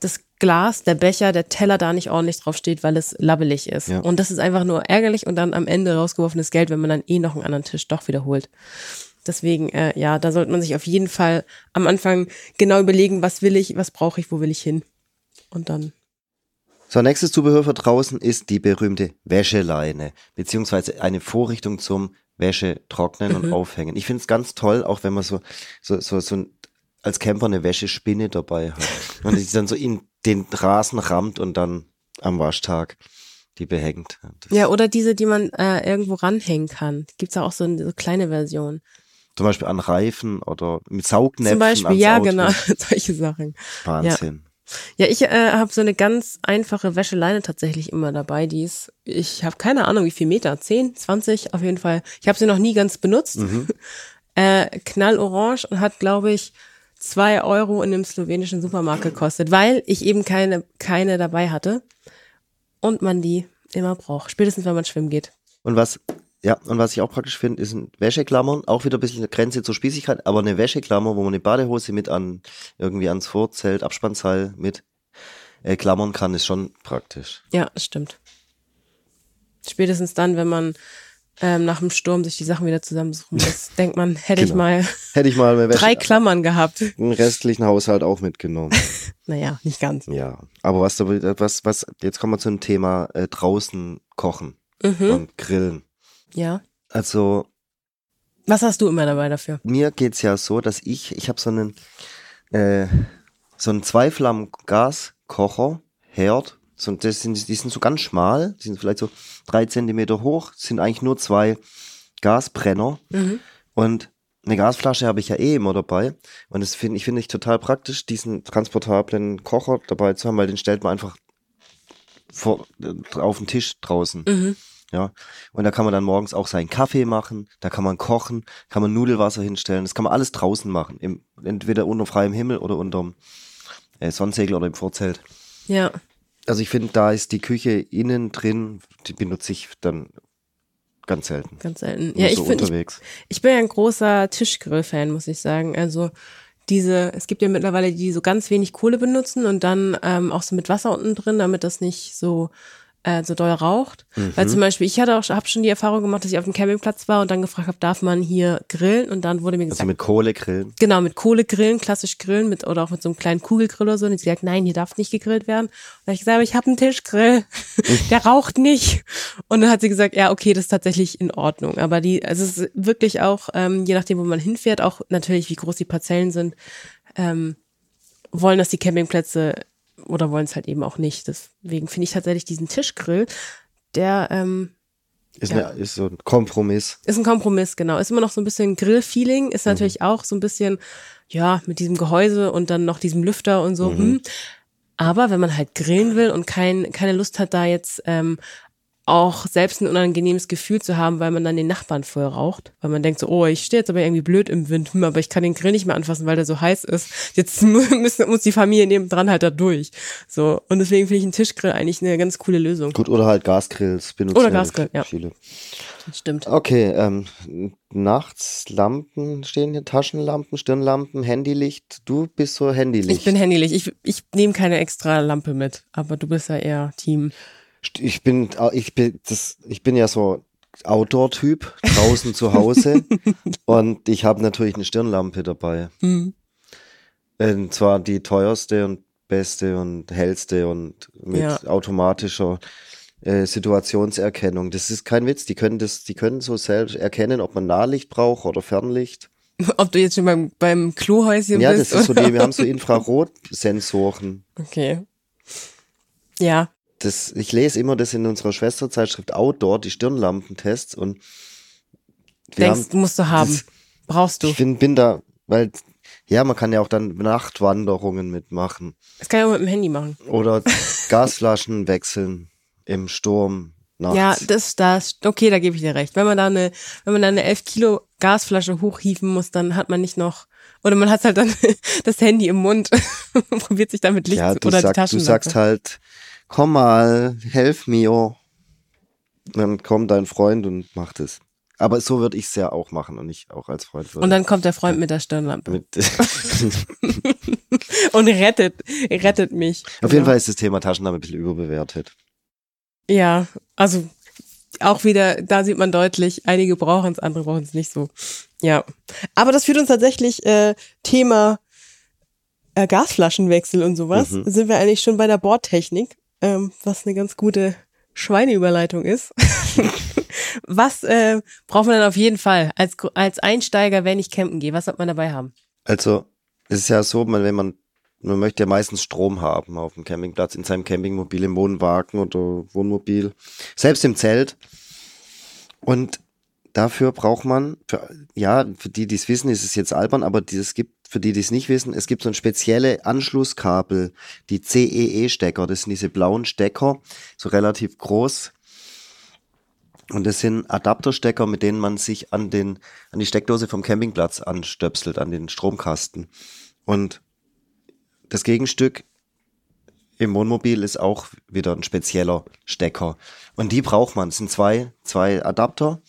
[SPEAKER 2] das Glas, der Becher, der Teller da nicht ordentlich drauf steht, weil es labbelig ist.
[SPEAKER 3] Ja.
[SPEAKER 2] Und das ist einfach nur ärgerlich und dann am Ende rausgeworfenes Geld, wenn man dann eh noch einen anderen Tisch doch wiederholt. Deswegen, äh, ja, da sollte man sich auf jeden Fall am Anfang genau überlegen, was will ich, was brauche ich, wo will ich hin. Und dann
[SPEAKER 3] So, nächstes Zubehör für draußen ist die berühmte Wäscheleine, beziehungsweise eine Vorrichtung zum Wäsche trocknen und
[SPEAKER 2] Mhm.
[SPEAKER 3] aufhängen. Ich finde es ganz toll, auch wenn man so, so, so, so ein, als Camper eine Wäschespinne dabei hat. Und die dann so in den Rasen rammt und dann am Waschtag die behängt. Das-
[SPEAKER 2] Ja, oder diese, die man äh, irgendwo ranhängen kann. Gibt's auch so eine so kleine Version.
[SPEAKER 3] Zum Beispiel an Reifen oder mit Saugnäpfen.
[SPEAKER 2] Zum Beispiel, ja,
[SPEAKER 3] Auto.
[SPEAKER 2] genau, solche Sachen.
[SPEAKER 3] Wahnsinn.
[SPEAKER 2] Ja, ich äh, habe so eine ganz einfache Wäscheleine tatsächlich immer dabei. Die ist, ich habe keine Ahnung, wie viel Meter, 10, 20 auf jeden Fall. Ich habe sie noch nie ganz benutzt.
[SPEAKER 3] Mhm.
[SPEAKER 2] Äh, knallorange und hat, glaube ich, zwei Euro in einem slowenischen Supermarkt gekostet, weil ich eben keine, keine dabei hatte und man die immer braucht, spätestens wenn man schwimmen geht.
[SPEAKER 3] Und was, ja, und was ich auch praktisch finde, ist ein Wäscheklammern, auch wieder ein bisschen eine Grenze zur Spießigkeit, aber eine Wäscheklammer, wo man eine Badehose mit an, irgendwie ans Vorzelt, Abspannseil mit äh, klammern kann, ist schon praktisch.
[SPEAKER 2] Ja, das stimmt. Spätestens dann, wenn man ähm, nach dem Sturm sich die Sachen wieder zusammensuchen muss, denkt man, hätte ich
[SPEAKER 3] Genau.
[SPEAKER 2] mal
[SPEAKER 3] Hätte ich mal
[SPEAKER 2] drei Klammern gehabt.
[SPEAKER 3] den restlichen Haushalt auch mitgenommen.
[SPEAKER 2] Naja, nicht ganz.
[SPEAKER 3] ja, aber was, was, was, jetzt kommen wir zum Thema äh, draußen kochen
[SPEAKER 2] Mhm.
[SPEAKER 3] und grillen.
[SPEAKER 2] Ja.
[SPEAKER 3] Also
[SPEAKER 2] Was hast du immer dabei dafür?
[SPEAKER 3] mir geht's ja so, dass ich, ich habe so einen, äh, so einen Zweiflammen-Gaskocher, Herd, so, das sind, die sind so ganz schmal, die sind vielleicht so drei Zentimeter hoch, sind eigentlich nur zwei Gasbrenner
[SPEAKER 2] Mhm.
[SPEAKER 3] und eine Gasflasche habe ich ja eh immer dabei und das finde ich finde ich total praktisch, diesen transportablen Kocher dabei zu haben, weil den stellt man einfach vor, äh, auf den Tisch draußen.
[SPEAKER 2] Mhm.
[SPEAKER 3] Ja, und da kann man dann morgens auch seinen Kaffee machen, da kann man kochen, kann man Nudelwasser hinstellen, das kann man alles draußen machen, im, entweder unter freiem Himmel oder unterm äh, Sonnensegel oder im Vorzelt.
[SPEAKER 2] Ja.
[SPEAKER 3] Also ich finde, da ist die Küche innen drin, die benutze ich dann ganz selten.
[SPEAKER 2] Ganz selten. Ja, ich
[SPEAKER 3] so
[SPEAKER 2] finde, ich,
[SPEAKER 3] unterwegs.
[SPEAKER 2] ich bin ja ein großer Tischgrill-Fan, muss ich sagen. Also diese, es gibt ja mittlerweile, die so ganz wenig Kohle benutzen und dann ähm, auch so mit Wasser unten drin, damit das nicht so äh, so doll raucht.
[SPEAKER 3] Mhm.
[SPEAKER 2] Weil zum Beispiel, ich hatte auch, habe schon die Erfahrung gemacht, dass ich auf dem Campingplatz war und dann gefragt habe, darf man hier grillen? Und dann wurde mir gesagt,
[SPEAKER 3] Also mit Kohle grillen.
[SPEAKER 2] Genau, mit Kohle grillen, klassisch grillen, mit oder auch mit so einem kleinen Kugelgrill oder so. Und sie gesagt, nein, hier darf nicht gegrillt werden. Und dann hab ich gesagt, aber ich habe einen Tischgrill, der raucht nicht. Und dann hat sie gesagt, ja, okay, das ist tatsächlich in Ordnung. Aber die, also es ist wirklich auch, ähm, je nachdem, wo man hinfährt, auch natürlich, wie groß die Parzellen sind, ähm, wollen das die Campingplätze oder wollen es halt eben auch nicht. Deswegen finde ich tatsächlich diesen Tischgrill, der ähm,
[SPEAKER 3] Ist,
[SPEAKER 2] Ja.
[SPEAKER 3] eine, ist so ein Kompromiss.
[SPEAKER 2] ist ein Kompromiss, genau. Ist immer noch so ein bisschen Grill-Feeling,
[SPEAKER 3] Mhm.
[SPEAKER 2] ist natürlich auch so ein bisschen, ja, mit diesem Gehäuse und dann noch diesem Lüfter und so.
[SPEAKER 3] Mhm.
[SPEAKER 2] Hm. Aber wenn man halt grillen will und kein, keine Lust hat, da jetzt ähm, auch selbst ein unangenehmes Gefühl zu haben, weil man dann den Nachbarn voll raucht, weil man denkt so, oh, ich stehe jetzt aber irgendwie blöd im Wind, hm, aber ich kann den Grill nicht mehr anfassen, weil der so heiß ist. Jetzt müssen, muss die Familie nebendran halt da durch. So. Und deswegen finde ich einen Tischgrill eigentlich eine ganz coole Lösung.
[SPEAKER 3] Gut, oder halt Gasgrills benutzen.
[SPEAKER 2] Oder Gasgrill, ja.
[SPEAKER 3] Viele.
[SPEAKER 2] Stimmt.
[SPEAKER 3] Okay, ähm, nachts Lampen stehen hier, Taschenlampen, Stirnlampen, Handylicht. Du bist so Handylicht.
[SPEAKER 2] Ich bin handylich. Ich, ich nehme keine extra Lampe mit, aber du bist ja eher Team.
[SPEAKER 3] Ich bin, ich bin, das, ich bin ja so Outdoor-Typ, draußen zu Hause. und ich habe natürlich eine Stirnlampe dabei.
[SPEAKER 2] Hm.
[SPEAKER 3] Und zwar die teuerste und beste und hellste und mit
[SPEAKER 2] Ja.
[SPEAKER 3] automatischer äh, Situationserkennung. Das ist kein Witz. Die können das, die können so selbst erkennen, ob man Nahlicht braucht oder Fernlicht.
[SPEAKER 2] Ob du jetzt schon beim, beim Klohäuschen
[SPEAKER 3] Ja,
[SPEAKER 2] bist?
[SPEAKER 3] das ist so die, wir haben so Infrarotsensoren.
[SPEAKER 2] Okay. Ja,
[SPEAKER 3] Das, ich lese immer das in unserer Schwesterzeitschrift Outdoor, die Stirnlampentests und wir
[SPEAKER 2] denkst,
[SPEAKER 3] haben,
[SPEAKER 2] musst du haben.
[SPEAKER 3] das-
[SPEAKER 2] Brauchst du.
[SPEAKER 3] ich bin, bin da, weil, ja, man kann ja auch dann Nachtwanderungen mitmachen
[SPEAKER 2] Das kann ich auch mit dem Handy machen.
[SPEAKER 3] oder Gasflaschen wechseln im Sturm nachts.
[SPEAKER 2] Ja, das, das, okay, da gebe ich dir recht. Wenn man da eine, wenn man da eine 11 Kilo Gasflasche hochhieven muss, dann hat man nicht noch, oder man hat halt dann das Handy im Mund und probiert sich damit Licht
[SPEAKER 3] ja
[SPEAKER 2] zu- oder die
[SPEAKER 3] sag, du
[SPEAKER 2] Taschenlampe.
[SPEAKER 3] sagst halt, komm mal, helf mir. Dann kommt dein Freund und macht es. Aber so würde ich es ja auch machen und ich auch als Freund.
[SPEAKER 2] Und dann kommt der Freund mit der Stirnlampe
[SPEAKER 3] mit,
[SPEAKER 2] und rettet, rettet mich.
[SPEAKER 3] Auf jeden
[SPEAKER 2] Genau.
[SPEAKER 3] Fall ist das Thema Taschenlampe ein bisschen überbewertet.
[SPEAKER 2] Ja, also auch wieder, da sieht man deutlich, einige brauchen es, andere brauchen es nicht so. Ja. Aber das führt uns tatsächlich äh, Thema äh, Gasflaschenwechsel und sowas.
[SPEAKER 3] Mhm.
[SPEAKER 2] Sind wir eigentlich schon bei der Bordtechnik, ähm, was eine ganz gute Schweineüberleitung ist. Was äh, braucht man dann auf jeden Fall als, als Einsteiger, wenn ich campen gehe? Was sollte man dabei haben?
[SPEAKER 3] Also, es ist ja so, wenn man, man möchte ja meistens Strom haben auf dem Campingplatz, in seinem Campingmobil, im Wohnwagen oder Wohnmobil, selbst im Zelt. Und dafür braucht man, für, ja, für die, die es wissen, ist es jetzt albern, aber es gibt, für die, die es nicht wissen, es gibt so ein spezielle Anschlusskabel, die CEE-Stecker, das sind diese blauen Stecker, so relativ groß. Und das sind Adapterstecker, mit denen man sich an den, an die Steckdose vom Campingplatz anstöpselt, an den Stromkasten. Und das Gegenstück im Wohnmobil ist auch wieder ein spezieller Stecker. Und die braucht man. Es sind zwei, zwei Adapter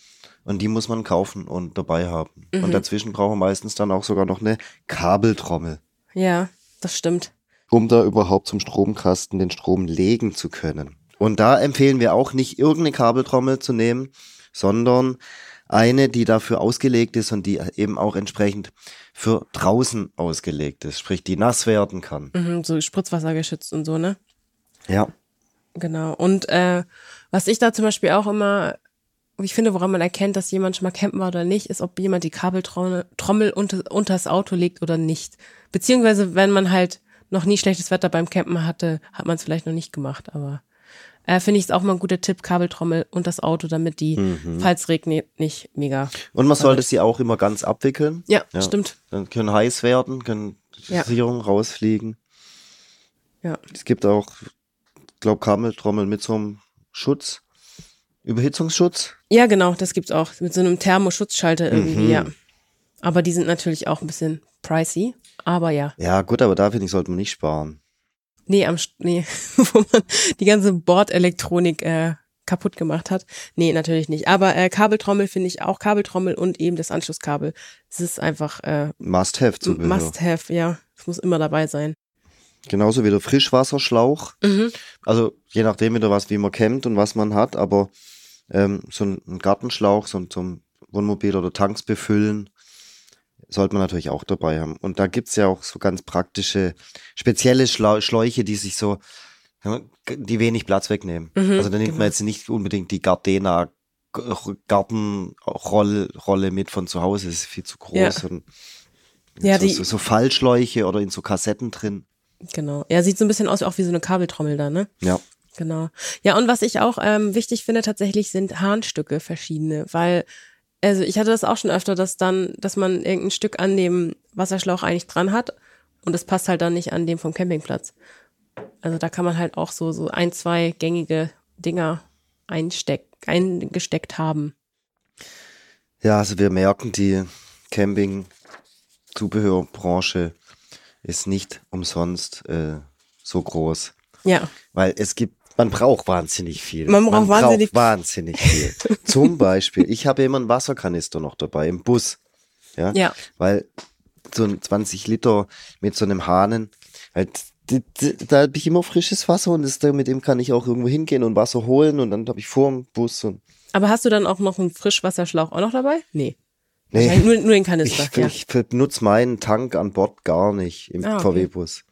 [SPEAKER 3] und die muss man kaufen und dabei haben.
[SPEAKER 2] Mhm.
[SPEAKER 3] Und dazwischen braucht man meistens dann auch sogar noch eine Kabeltrommel,
[SPEAKER 2] Ja, das stimmt.
[SPEAKER 3] um da überhaupt zum Stromkasten den Strom legen zu können. Und da empfehlen wir auch nicht irgendeine Kabeltrommel zu nehmen, sondern eine, die dafür ausgelegt ist und die eben auch entsprechend für draußen ausgelegt ist, sprich die nass werden kann.
[SPEAKER 2] Mhm, so Spritzwasser geschützt und so, ne?
[SPEAKER 3] Ja.
[SPEAKER 2] Genau. Und äh, was ich da zum Beispiel auch immer, ich finde, woran man erkennt, dass jemand schon mal campen war oder nicht, ist, ob jemand die Kabeltrommel Trommel unter, unters Auto legt oder nicht. Beziehungsweise, wenn man halt noch nie schlechtes Wetter beim Campen hatte, hat man es vielleicht noch nicht gemacht. Aber äh, finde ich es auch mal ein guter Tipp, Kabeltrommel und das Auto, damit die,
[SPEAKER 3] Mhm.
[SPEAKER 2] falls regnet, nicht mega.
[SPEAKER 3] Und man sollte sie auch immer ganz abwickeln.
[SPEAKER 2] Ja,
[SPEAKER 3] Ja.
[SPEAKER 2] stimmt.
[SPEAKER 3] Dann können heiß werden, können
[SPEAKER 2] Ja.
[SPEAKER 3] Sicherungen rausfliegen.
[SPEAKER 2] Ja.
[SPEAKER 3] Es gibt auch, glaube Kabeltrommel mit so einem Schutz, Überhitzungsschutz.
[SPEAKER 2] Ja, genau, das gibt's auch. Mit so einem Thermoschutzschalter irgendwie,
[SPEAKER 3] Mhm.
[SPEAKER 2] ja. Aber die sind natürlich auch ein bisschen pricey. Aber ja.
[SPEAKER 3] Ja, gut, aber da finde ich, sollte man nicht sparen.
[SPEAKER 2] Nee, am nee, wo man die ganze Bordelektronik äh, kaputt gemacht hat. Nee, natürlich nicht. Aber äh, Kabeltrommel finde ich auch Kabeltrommel und eben das Anschlusskabel. Es ist einfach äh,
[SPEAKER 3] Must-have-Zubehör.
[SPEAKER 2] must have, ja. Es muss immer dabei sein.
[SPEAKER 3] Genauso wie der Frischwasserschlauch.
[SPEAKER 2] Mhm.
[SPEAKER 3] Also je nachdem wieder was, wie man kennt und was man hat, aber ähm, so ein, ein Gartenschlauch, so ein zum Wohnmobil oder Tanks befüllen, sollte man natürlich auch dabei haben. Und da gibt's ja auch so ganz praktische, spezielle Schläuche, die sich so, die wenig Platz wegnehmen.
[SPEAKER 2] Mhm,
[SPEAKER 3] also da nimmt
[SPEAKER 2] genau.
[SPEAKER 3] man jetzt nicht unbedingt die Gardena Gartenrolle Rolle mit von zu Hause, das ist viel zu groß.
[SPEAKER 2] Ja.
[SPEAKER 3] Und
[SPEAKER 2] Ja,
[SPEAKER 3] so,
[SPEAKER 2] die-
[SPEAKER 3] so, so Fallschläuche oder in so Kassetten drin.
[SPEAKER 2] Genau. Ja, sieht so ein bisschen aus auch wie so eine Kabeltrommel da, ne?
[SPEAKER 3] Ja.
[SPEAKER 2] Genau. Ja, und was ich auch ähm, wichtig finde tatsächlich sind Harnstücke verschiedene, weil also ich hatte das auch schon öfter, dass dann, dass man irgendein Stück an dem Wasserschlauch eigentlich dran hat und das passt halt dann nicht an dem vom Campingplatz. Also da kann man halt auch so so ein, zwei gängige Dinger einsteck, eingesteckt haben.
[SPEAKER 3] Ja, also wir merken, die Camping-Zubehörbranche ist nicht umsonst äh, so groß.
[SPEAKER 2] Ja.
[SPEAKER 3] Weil es gibt, man braucht wahnsinnig viel.
[SPEAKER 2] Man braucht wahnsinnig-
[SPEAKER 3] wahnsinnig viel. Zum Beispiel, ich habe immer einen Wasserkanister noch dabei im Bus. Ja.
[SPEAKER 2] Ja.
[SPEAKER 3] Weil so ein 20 Liter mit so einem Hahnen, halt, da habe ich immer frisches Wasser und das, mit dem kann ich auch irgendwo hingehen und Wasser holen und dann habe ich vor dem Bus und
[SPEAKER 2] Aber hast du dann auch noch einen Frischwasserschlauch auch noch dabei? Nee.
[SPEAKER 3] nee.
[SPEAKER 2] Nur, nur den Kanister.
[SPEAKER 3] Ich,
[SPEAKER 2] ja.
[SPEAKER 3] ich benutze meinen Tank an Bord gar nicht im
[SPEAKER 2] Ah, okay.
[SPEAKER 3] VW-Bus.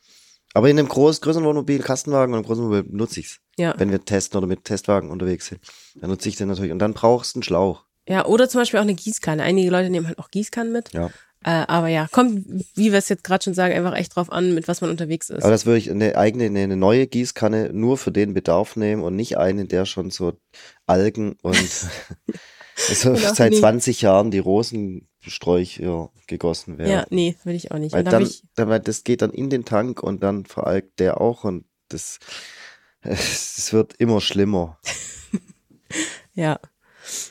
[SPEAKER 3] Aber in einem groß, größeren Wohnmobil, Kastenwagen und einem großen Wohnmobil nutze ich's.
[SPEAKER 2] Ja.
[SPEAKER 3] Wenn wir testen oder mit Testwagen unterwegs sind, dann nutze ich den natürlich. Und dann brauchst du einen Schlauch.
[SPEAKER 2] Ja, oder zum Beispiel auch eine Gießkanne. Einige Leute nehmen halt auch Gießkannen mit.
[SPEAKER 3] Ja.
[SPEAKER 2] Äh, aber ja, kommt, wie wir es jetzt gerade schon sagen, einfach echt drauf an, mit was man unterwegs ist.
[SPEAKER 3] Aber das würde ich eine eigene, eine, neue Gießkanne nur für den Bedarf nehmen und nicht eine, in der schon so Algen und so
[SPEAKER 2] Oder auch
[SPEAKER 3] seit
[SPEAKER 2] nie.
[SPEAKER 3] 20 Jahren die Rosensträucher gegossen werden.
[SPEAKER 2] ja. nee, will ich auch nicht.
[SPEAKER 3] Weil dann,
[SPEAKER 2] ich,
[SPEAKER 3] dann, weil das geht dann in den Tank und dann veralgt der auch und das, es wird immer schlimmer.
[SPEAKER 2] ja.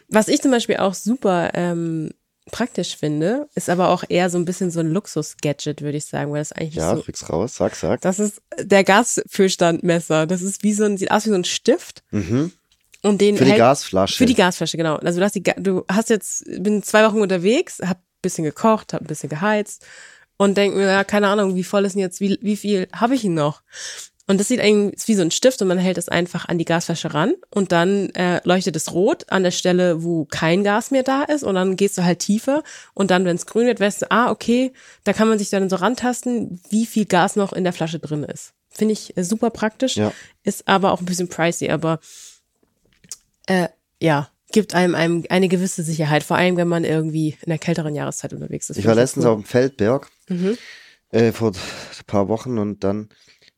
[SPEAKER 2] Was ich zum Beispiel auch super ähm, praktisch finde, ist aber auch eher so ein bisschen so ein Luxus-Gadget, würde ich sagen, weil das eigentlich
[SPEAKER 3] Ja,
[SPEAKER 2] so.
[SPEAKER 3] krieg's raus, sag, sag.
[SPEAKER 2] Das ist der Gasfüllstandmesser. Das ist wie so ein, sieht aus wie so ein Stift.
[SPEAKER 3] Mhm.
[SPEAKER 2] Und den
[SPEAKER 3] Für die
[SPEAKER 2] hält-
[SPEAKER 3] Gasflasche.
[SPEAKER 2] Für die Gasflasche, genau. Also du hast, die, du hast jetzt, bin zwei Wochen unterwegs, hab ein bisschen gekocht, hab ein bisschen geheizt und denk mir, ja, keine Ahnung, wie voll ist denn jetzt, wie, wie viel habe ich denn noch? Und das sieht eigentlich ist wie so ein Stift und man hält es einfach an die Gasflasche ran und dann äh, leuchtet es rot an der Stelle, wo kein Gas mehr da ist und dann gehst du halt tiefer und dann, wenn es grün wird, weißt du, ah, okay, da kann man sich dann so rantasten, wie viel Gas noch in der Flasche drin ist. Finde ich äh, super praktisch,
[SPEAKER 3] Ja.
[SPEAKER 2] ist aber auch ein bisschen pricey, aber äh, ja, gibt einem, einem eine gewisse Sicherheit, vor allem wenn man irgendwie in der kälteren Jahreszeit unterwegs ist.
[SPEAKER 3] Ich war letztens
[SPEAKER 2] cool.
[SPEAKER 3] auf dem Feldberg
[SPEAKER 2] Mhm.
[SPEAKER 3] äh, vor ein paar Wochen und dann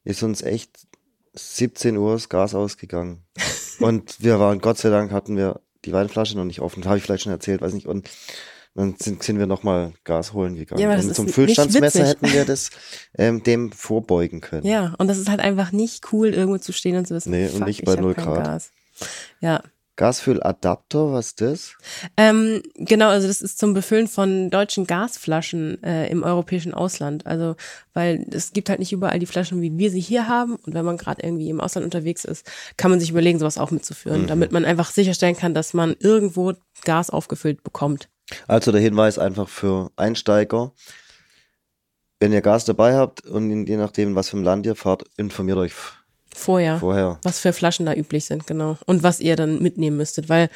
[SPEAKER 3] ist uns echt 17 Uhr das Gas ausgegangen. und wir waren, Gott sei Dank, hatten wir die Weinflasche noch nicht offen. Habe ich vielleicht schon erzählt, weiß nicht. Und dann sind, sind wir nochmal Gas holen gegangen.
[SPEAKER 2] Ja, aber das
[SPEAKER 3] und
[SPEAKER 2] ist
[SPEAKER 3] zum
[SPEAKER 2] nicht
[SPEAKER 3] Füllstandsmesser hätten wir das ähm, dem vorbeugen können.
[SPEAKER 2] Ja, und das ist halt einfach nicht cool, irgendwo zu stehen und zu wissen,
[SPEAKER 3] Nee, und
[SPEAKER 2] fuck,
[SPEAKER 3] nicht
[SPEAKER 2] ich
[SPEAKER 3] bei
[SPEAKER 2] hab
[SPEAKER 3] 0
[SPEAKER 2] kein
[SPEAKER 3] Grad.
[SPEAKER 2] Gas. Ja,
[SPEAKER 3] Gasfülladapter, was ist das?
[SPEAKER 2] Ähm, genau, also das ist zum Befüllen von deutschen Gasflaschen äh, im europäischen Ausland. Also, weil es gibt halt nicht überall die Flaschen, wie wir sie hier haben. Und wenn man gerade irgendwie im Ausland unterwegs ist, kann man sich überlegen, sowas auch mitzuführen, damit man einfach sicherstellen kann, dass man irgendwo Gas aufgefüllt bekommt.
[SPEAKER 3] Also der Hinweis einfach für Einsteiger. Wenn ihr Gas dabei habt und je nachdem, was für ein Land ihr fahrt, informiert euch
[SPEAKER 2] Vorher.
[SPEAKER 3] vorher.
[SPEAKER 2] Was für Flaschen da üblich sind, genau. Und was ihr dann mitnehmen müsstet, weil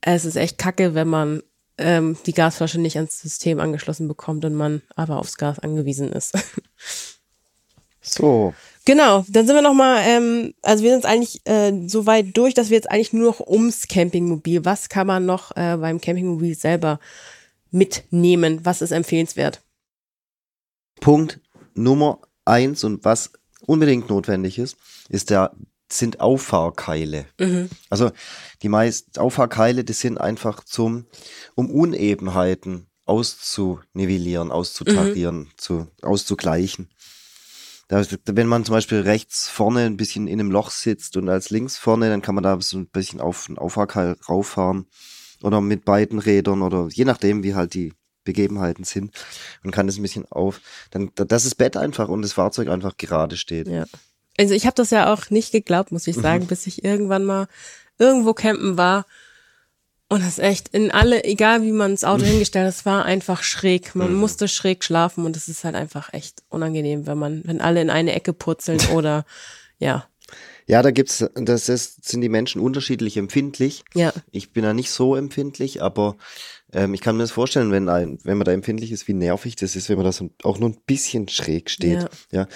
[SPEAKER 2] es ist echt kacke, wenn man ähm, die Gasflasche nicht ans System angeschlossen bekommt und man aber aufs Gas angewiesen ist.
[SPEAKER 3] So,
[SPEAKER 2] Genau, dann sind wir nochmal, ähm, also wir sind jetzt eigentlich äh, so weit durch, dass wir jetzt eigentlich nur noch ums Campingmobil, was kann man noch äh, beim Campingmobil selber mitnehmen, was ist empfehlenswert?
[SPEAKER 3] Punkt Nummer eins und was unbedingt notwendig ist, ist der, sind Auffahrkeile. Also die meisten Auffahrkeile, die sind einfach zum, um Unebenheiten auszunivellieren, auszutarieren, zu, auszugleichen. Da, wenn man zum Beispiel rechts vorne ein bisschen in einem Loch sitzt und als links vorne, dann kann man da so ein bisschen auf ein Auffahrkeil rauffahren oder mit beiden Rädern oder je nachdem, wie halt die Begebenheiten sind und kann das ein bisschen auf, dann, dass das Bett einfach und das Fahrzeug einfach gerade steht.
[SPEAKER 2] Ja. Also ich habe das ja auch nicht geglaubt, muss ich sagen, bis ich irgendwann mal irgendwo campen war und das echt in alle, egal wie man das Auto hingestellt hat, es war einfach schräg. Man musste schräg schlafen und es ist halt einfach echt unangenehm, wenn man, wenn alle in eine Ecke purzeln oder ja,
[SPEAKER 3] Ja, da gibt's, das ist, sind die Menschen unterschiedlich empfindlich.
[SPEAKER 2] ja.
[SPEAKER 3] Ich bin da nicht so empfindlich, aber ähm, ich kann mir das vorstellen, wenn ein, wenn man da empfindlich ist, wie nervig das ist, wenn man da so auch nur ein bisschen schräg steht.
[SPEAKER 2] Ja.
[SPEAKER 3] Ja.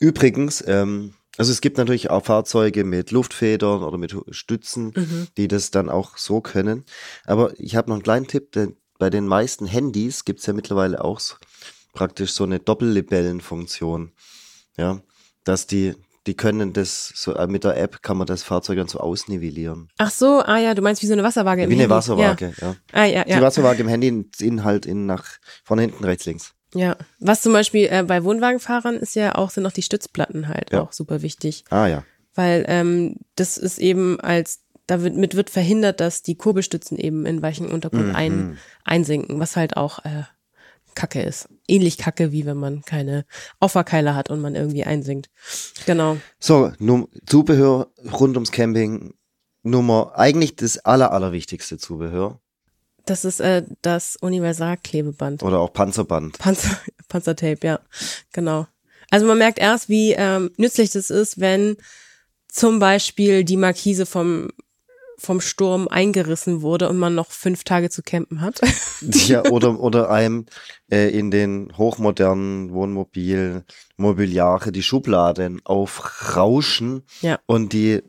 [SPEAKER 3] Übrigens, ähm, also es gibt natürlich auch Fahrzeuge mit Luftfedern oder mit Stützen,
[SPEAKER 2] Mhm.
[SPEAKER 3] die das dann auch so können. Aber ich habe noch einen kleinen Tipp, denn bei den meisten Handys gibt's ja mittlerweile auch so, praktisch so eine Doppellibellenfunktion. Ja, dass die, die können das so äh, mit der App kann man das Fahrzeug dann so ausnivellieren.
[SPEAKER 2] Ach so, ah ja, du meinst wie so eine Wasserwaage im
[SPEAKER 3] Wie eine
[SPEAKER 2] Handy.
[SPEAKER 3] Wasserwaage, ja.
[SPEAKER 2] Ja. Ah ja,
[SPEAKER 3] Die
[SPEAKER 2] ja.
[SPEAKER 3] Wasserwaage im Handy in halt in nach vorne, hinten, rechts, links.
[SPEAKER 2] Ja. Was zum Beispiel äh, bei Wohnwagenfahrern ist ja auch, sind auch die Stützplatten halt
[SPEAKER 3] Ja.
[SPEAKER 2] auch super wichtig.
[SPEAKER 3] Ah ja.
[SPEAKER 2] Weil ähm, das ist eben als, damit wird verhindert, dass die Kurbelstützen eben in weichen Untergrund
[SPEAKER 3] Mhm.
[SPEAKER 2] ein, einsinken, was halt auch äh, Kacke ist. Ähnlich Kacke, wie wenn man keine Auffahrkeile hat und man irgendwie einsinkt. Genau.
[SPEAKER 3] So, Num Zubehör rund ums Camping. Nummer, eigentlich das aller, allerwichtigste Zubehör.
[SPEAKER 2] Das ist äh, das Universalklebeband.
[SPEAKER 3] Oder auch Panzerband.
[SPEAKER 2] Panzer, Panzertape, ja, genau. Also man merkt erst, wie ähm, nützlich das ist, wenn zum Beispiel die Markise vom vom Sturm eingerissen wurde und man noch fünf Tage zu campen hat.
[SPEAKER 3] Ja, oder, oder einem äh, in den hochmodernen Wohnmobil, Mobiliare die Schubladen aufrauschen
[SPEAKER 2] Ja.
[SPEAKER 3] und die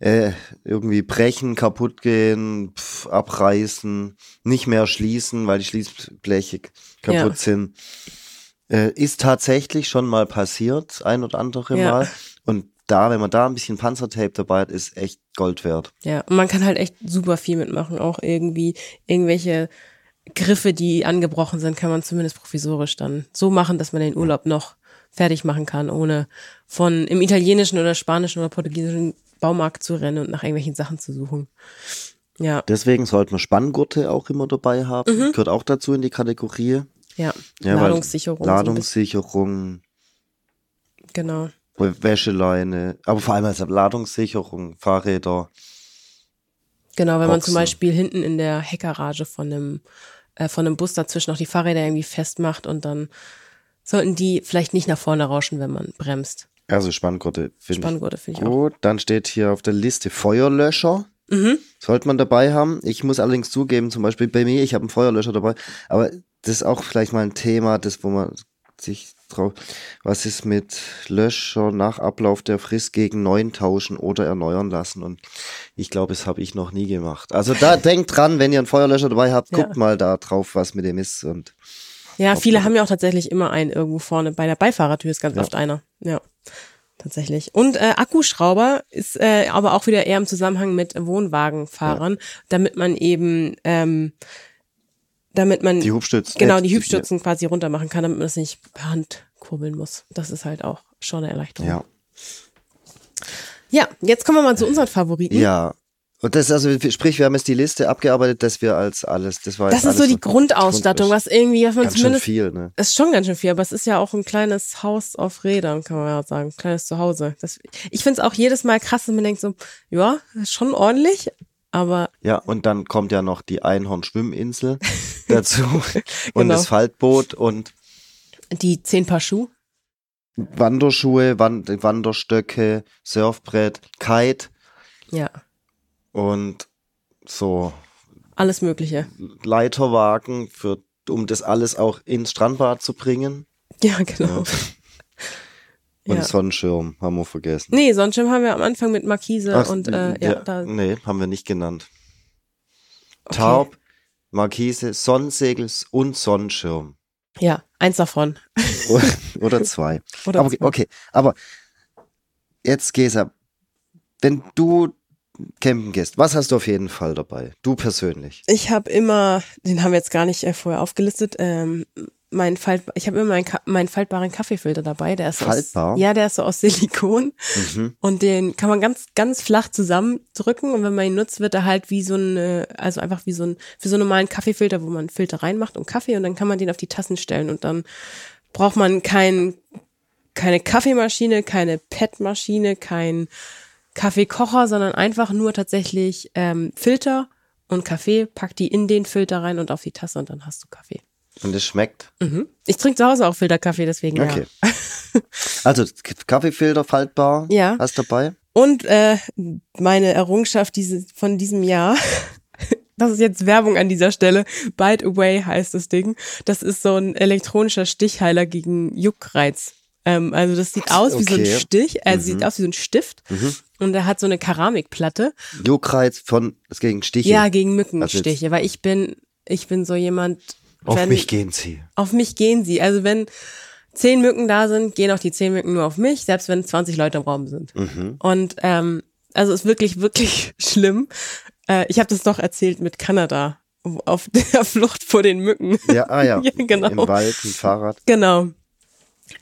[SPEAKER 3] äh, irgendwie brechen, kaputt gehen, pf, abreißen, nicht mehr schließen, weil die Schließbleche kaputt
[SPEAKER 2] Ja.
[SPEAKER 3] sind. Äh, ist tatsächlich schon mal passiert, ein oder andere
[SPEAKER 2] Ja.
[SPEAKER 3] Mal. Und da, wenn man da ein bisschen Panzertape dabei hat, ist echt Gold wert.
[SPEAKER 2] Ja, und man kann halt echt super viel mitmachen. Auch irgendwie irgendwelche Griffe, die angebrochen sind, kann man zumindest provisorisch dann so machen, dass man den Urlaub noch fertig machen kann, ohne von im italienischen oder spanischen oder portugiesischen Baumarkt zu rennen und nach irgendwelchen Sachen zu suchen. Ja,
[SPEAKER 3] Deswegen sollte man Spanngurte auch immer dabei haben.
[SPEAKER 2] Mhm.
[SPEAKER 3] Gehört auch dazu in die Kategorie.
[SPEAKER 2] ja.
[SPEAKER 3] Ja,
[SPEAKER 2] Ladungssicherung. so
[SPEAKER 3] Ladungssicherung.
[SPEAKER 2] Genau.
[SPEAKER 3] Wäscheleine, aber vor allem als Ladungssicherung, Fahrräder.
[SPEAKER 2] Genau, wenn man zum
[SPEAKER 3] Boxen.
[SPEAKER 2] Beispiel hinten in der Heckgarage von einem, äh, von einem Bus dazwischen noch die Fahrräder irgendwie festmacht und dann sollten die vielleicht nicht nach vorne rauschen, wenn man bremst.
[SPEAKER 3] Also Spanngurte finde ich
[SPEAKER 2] Spanngurte finde ich auch.
[SPEAKER 3] gut. Dann steht hier auf der Liste Feuerlöscher.
[SPEAKER 2] Mhm.
[SPEAKER 3] Sollte man dabei haben. Ich muss allerdings zugeben, zum Beispiel bei mir, ich habe einen Feuerlöscher dabei, aber das ist auch vielleicht mal ein Thema, das, wo man sich drauf. Was ist mit Löscher nach Ablauf der Frist gegen neuen tauschen oder erneuern lassen? Und ich glaube, das habe ich noch nie gemacht. Also da denkt dran, wenn ihr einen Feuerlöscher dabei habt,
[SPEAKER 2] Ja.
[SPEAKER 3] guckt mal da drauf, was mit dem ist. Und
[SPEAKER 2] Ja, viele haben ja auch tatsächlich immer einen irgendwo vorne. Bei der Beifahrertür ist ganz
[SPEAKER 3] Ja.
[SPEAKER 2] oft einer. Ja, tatsächlich. Und äh, Akkuschrauber ist äh, aber auch wieder eher im Zusammenhang mit Wohnwagenfahrern, damit man eben, ähm, damit man
[SPEAKER 3] die Hubstützen.
[SPEAKER 2] genau
[SPEAKER 3] äh,
[SPEAKER 2] die Hübstützen quasi runter machen kann, damit man das nicht per Hand kurbeln muss. Das ist halt auch schon eine Erleichterung.
[SPEAKER 3] Ja.
[SPEAKER 2] ja jetzt kommen wir mal zu unseren Favoriten.
[SPEAKER 3] Ja. Und das, also, sprich, wir haben jetzt die Liste abgearbeitet, dass wir als alles, das war
[SPEAKER 2] Das ist so die Grundausstattung,
[SPEAKER 3] Grund
[SPEAKER 2] was irgendwie, was man
[SPEAKER 3] ist. Ganz schön
[SPEAKER 2] zumindest
[SPEAKER 3] viel, ne?
[SPEAKER 2] Es ist schon ganz schön viel, aber es ist ja auch ein kleines Haus auf Rädern, kann man ja sagen. Ein kleines Zuhause. Das, ich finde es auch jedes Mal krass, wenn man denkt so, ja, das ist schon ordentlich, aber
[SPEAKER 3] Ja, und dann kommt ja noch die Einhorn-Schwimminsel dazu und
[SPEAKER 2] Genau.
[SPEAKER 3] das Faltboot und
[SPEAKER 2] die zehn Paar Schuh.
[SPEAKER 3] Wanderschuhe, Wand Wanderstöcke, Surfbrett, Kite
[SPEAKER 2] Ja,
[SPEAKER 3] und so
[SPEAKER 2] alles Mögliche.
[SPEAKER 3] Leiterwagen für um das alles auch ins Strandbad zu bringen.
[SPEAKER 2] Ja, genau.
[SPEAKER 3] Und
[SPEAKER 2] Ja.
[SPEAKER 3] Sonnenschirm haben wir vergessen.
[SPEAKER 2] Nee, Sonnenschirm haben wir am Anfang mit Markise
[SPEAKER 3] Ach,
[SPEAKER 2] und äh, ja, da,
[SPEAKER 3] nee, haben wir nicht genannt.
[SPEAKER 2] Okay.
[SPEAKER 3] Taub, Markise, Sonnensegel und Sonnenschirm.
[SPEAKER 2] ja, eins davon.
[SPEAKER 3] Oder zwei.
[SPEAKER 2] Oder
[SPEAKER 3] aber,
[SPEAKER 2] zwei.
[SPEAKER 3] okay, aber jetzt Gesa, wenn du campen gehst, was hast du auf jeden Fall dabei? Du persönlich.
[SPEAKER 2] Ich habe immer, den haben wir jetzt gar nicht äh, vorher aufgelistet, ähm, mein Falt, ich habe immer meinen, meinen faltbaren Kaffeefilter dabei. Der ist
[SPEAKER 3] Faltbar?
[SPEAKER 2] Aus, ja, der ist so aus Silikon.
[SPEAKER 3] Mhm.
[SPEAKER 2] Und den kann man ganz, ganz flach zusammendrücken und wenn man ihn nutzt, wird er halt wie so ein, äh, also einfach wie so ein, für so einen normalen Kaffeefilter, wo man einen Filter reinmacht und Kaffee und dann kann man den auf die Tassen stellen und dann braucht man kein, keine Kaffeemaschine, keine PET-Maschine, kein Kaffeekocher, sondern einfach nur tatsächlich ähm, Filter und Kaffee, pack die in den Filter rein und auf die Tasse und dann hast du Kaffee.
[SPEAKER 3] Und es schmeckt.
[SPEAKER 2] Mhm. Ich trinke zu Hause auch Filterkaffee, deswegen
[SPEAKER 3] Okay.
[SPEAKER 2] ja.
[SPEAKER 3] Also Kaffeefilter faltbar.
[SPEAKER 2] Ja.
[SPEAKER 3] Hast dabei?
[SPEAKER 2] Und äh, meine Errungenschaft diese, von diesem Jahr, das ist jetzt Werbung an dieser Stelle, Bite Away heißt das Ding. Das ist so ein elektronischer Stichheiler gegen Juckreiz. Ähm, also das sieht aus wie so ein
[SPEAKER 3] Okay.
[SPEAKER 2] Stich, also
[SPEAKER 3] Mhm.
[SPEAKER 2] sieht aus wie so ein Stift und er hat so eine Keramikplatte.
[SPEAKER 3] Juckreiz von das gegen Stiche.
[SPEAKER 2] Ja, gegen Mückenstiche, weil ich bin, ich bin so jemand,
[SPEAKER 3] Auf
[SPEAKER 2] wenn,
[SPEAKER 3] mich gehen sie.
[SPEAKER 2] auf mich gehen sie. Also wenn zehn Mücken da sind, gehen auch die zehn Mücken nur auf mich, selbst wenn 20 Leute im Raum sind.
[SPEAKER 3] Mhm.
[SPEAKER 2] Und ähm, also ist wirklich, wirklich schlimm. Äh, ich habe das doch erzählt mit Kanada auf der Flucht vor den Mücken.
[SPEAKER 3] Ja, ah ja.
[SPEAKER 2] Ja, genau.
[SPEAKER 3] Im Wald, im Fahrrad.
[SPEAKER 2] Genau.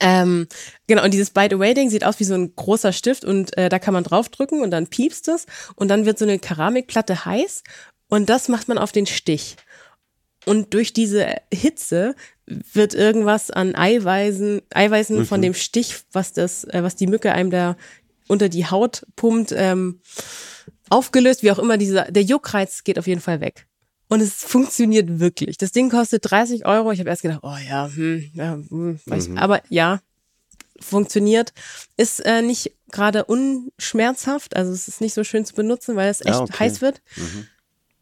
[SPEAKER 2] Ähm, genau, und dieses Bite Away Ding sieht aus wie so ein großer Stift und äh, da kann man draufdrücken und dann piepst es und dann wird so eine Keramikplatte heiß und das macht man auf den Stich. Und durch diese Hitze wird irgendwas an Eiweißen, Eiweißen von dem Stich, was das, äh, was die Mücke einem da unter die Haut pumpt, ähm, aufgelöst, wie auch immer dieser, der Juckreiz geht auf jeden Fall weg. Und es funktioniert wirklich. Das Ding kostet 30 Euro. Ich habe erst gedacht, oh ja, hm, ja hm, weiß, aber ja, funktioniert. Ist äh, nicht gerade unschmerzhaft, also es ist nicht so schön zu benutzen, weil es echt
[SPEAKER 3] Ah, okay.
[SPEAKER 2] heiß wird.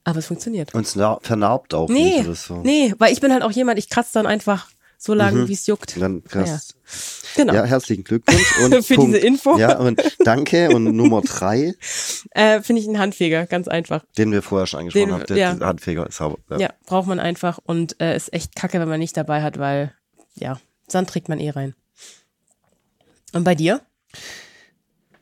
[SPEAKER 2] Aber es funktioniert.
[SPEAKER 3] Und es na- vernarbt auch
[SPEAKER 2] Nee,
[SPEAKER 3] nicht oder so.
[SPEAKER 2] nee, weil ich bin halt auch jemand, ich kratze dann einfach so lange, wie es juckt.
[SPEAKER 3] Dann krass.
[SPEAKER 2] Genau.
[SPEAKER 3] Ja, herzlichen Glückwunsch. Und
[SPEAKER 2] Für
[SPEAKER 3] Punkt,
[SPEAKER 2] diese Info.
[SPEAKER 3] Ja, und danke. Und Nummer drei,
[SPEAKER 2] Äh, Finde ich einen Handfeger, ganz einfach.
[SPEAKER 3] den wir vorher schon angesprochen
[SPEAKER 2] Den-
[SPEAKER 3] haben, der,
[SPEAKER 2] ja.
[SPEAKER 3] der Handfeger ist sauber. Ja.
[SPEAKER 2] Ja, braucht man einfach und äh, ist echt kacke, wenn man nicht dabei hat, weil, ja, Sand trägt man eh rein. Und bei dir?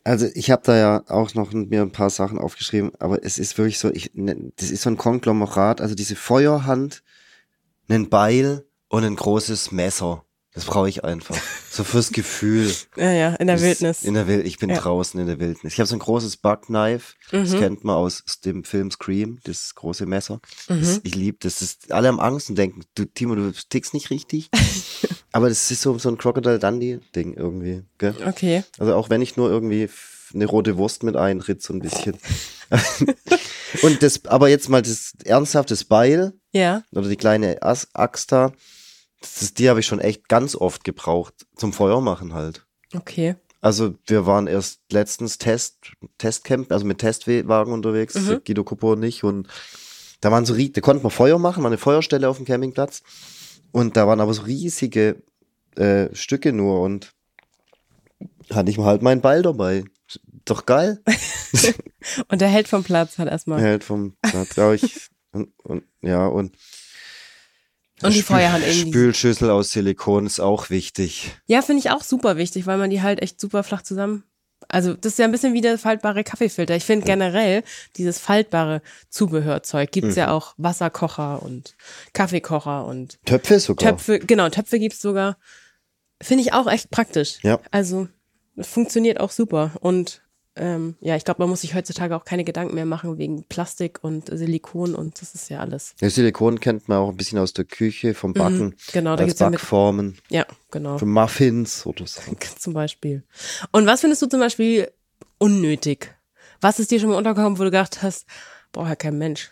[SPEAKER 3] Also ich habe da ja auch noch mir ein paar Sachen aufgeschrieben, aber es ist wirklich so, ich, ne, das ist so ein Konglomerat, also diese Feuerhand, einen Beil und ein großes Messer. Das brauche ich einfach. So fürs Gefühl.
[SPEAKER 2] Ja, ja, in der
[SPEAKER 3] Das-
[SPEAKER 2] Wildnis.
[SPEAKER 3] In der Wild ich bin
[SPEAKER 2] Ja.
[SPEAKER 3] draußen in der Wildnis. Ich habe so ein großes Bugknife. Das
[SPEAKER 2] Mhm.
[SPEAKER 3] kennt man aus dem Film Scream, das große Messer.
[SPEAKER 2] Mhm.
[SPEAKER 3] Das, ich liebe das. das. ist- Alle haben Angst und denken, du Timo, du tickst nicht richtig. Aber das ist so, so ein Crocodile Dundee-Ding irgendwie. Gell?
[SPEAKER 2] Okay.
[SPEAKER 3] Also auch wenn ich nur irgendwie eine rote Wurst mit einritt, so ein bisschen. und das, aber jetzt mal das ernsthaftes Beil
[SPEAKER 2] Ja.
[SPEAKER 3] oder die kleine As Axt da, das ist, die habe ich schon echt ganz oft gebraucht zum Feuer machen halt.
[SPEAKER 2] Okay.
[SPEAKER 3] Also wir waren erst letztens Test, Testcamp, also mit Testwagen unterwegs,
[SPEAKER 2] Mhm.
[SPEAKER 3] Guido Kuppo und ich und da waren so, da konnten wir Feuer machen, war eine Feuerstelle auf dem Campingplatz und da waren aber so riesige äh, Stücke nur und hatte ich halt meinen Ball dabei. Doch geil.
[SPEAKER 2] Und der hält vom Platz halt erstmal.
[SPEAKER 3] Hält vom Platz. Ja, ich, und, und, ja, und
[SPEAKER 2] Und die
[SPEAKER 3] Spül-
[SPEAKER 2] Feuerhand irgendwie.
[SPEAKER 3] Spülschüssel aus Silikon ist auch wichtig.
[SPEAKER 2] Ja, finde ich auch super wichtig, weil man die halt echt super flach zusammen. Also, das ist ja ein bisschen wie der faltbare Kaffeefilter. Ich finde generell dieses faltbare Zubehörzeug gibt's
[SPEAKER 3] Mhm.
[SPEAKER 2] ja auch Wasserkocher und Kaffeekocher und
[SPEAKER 3] Töpfe sogar.
[SPEAKER 2] Töpfe. Genau, Töpfe gibt's sogar. Finde ich auch echt praktisch.
[SPEAKER 3] Ja.
[SPEAKER 2] Also, funktioniert auch super. Und ähm, ja, ich glaube, man muss sich heutzutage auch keine Gedanken mehr machen wegen Plastik und Silikon und das ist ja alles.
[SPEAKER 3] Ja, Silikon kennt man auch ein bisschen aus der Küche, vom Backen.
[SPEAKER 2] Genau, da
[SPEAKER 3] als
[SPEAKER 2] gibt's ja mit,
[SPEAKER 3] Backformen.
[SPEAKER 2] ja, genau.
[SPEAKER 3] Für Muffins oder so.
[SPEAKER 2] Zum Beispiel. Und was findest du zum Beispiel unnötig? Was ist dir schon mal untergekommen, wo du gedacht hast, braucht ja kein Mensch?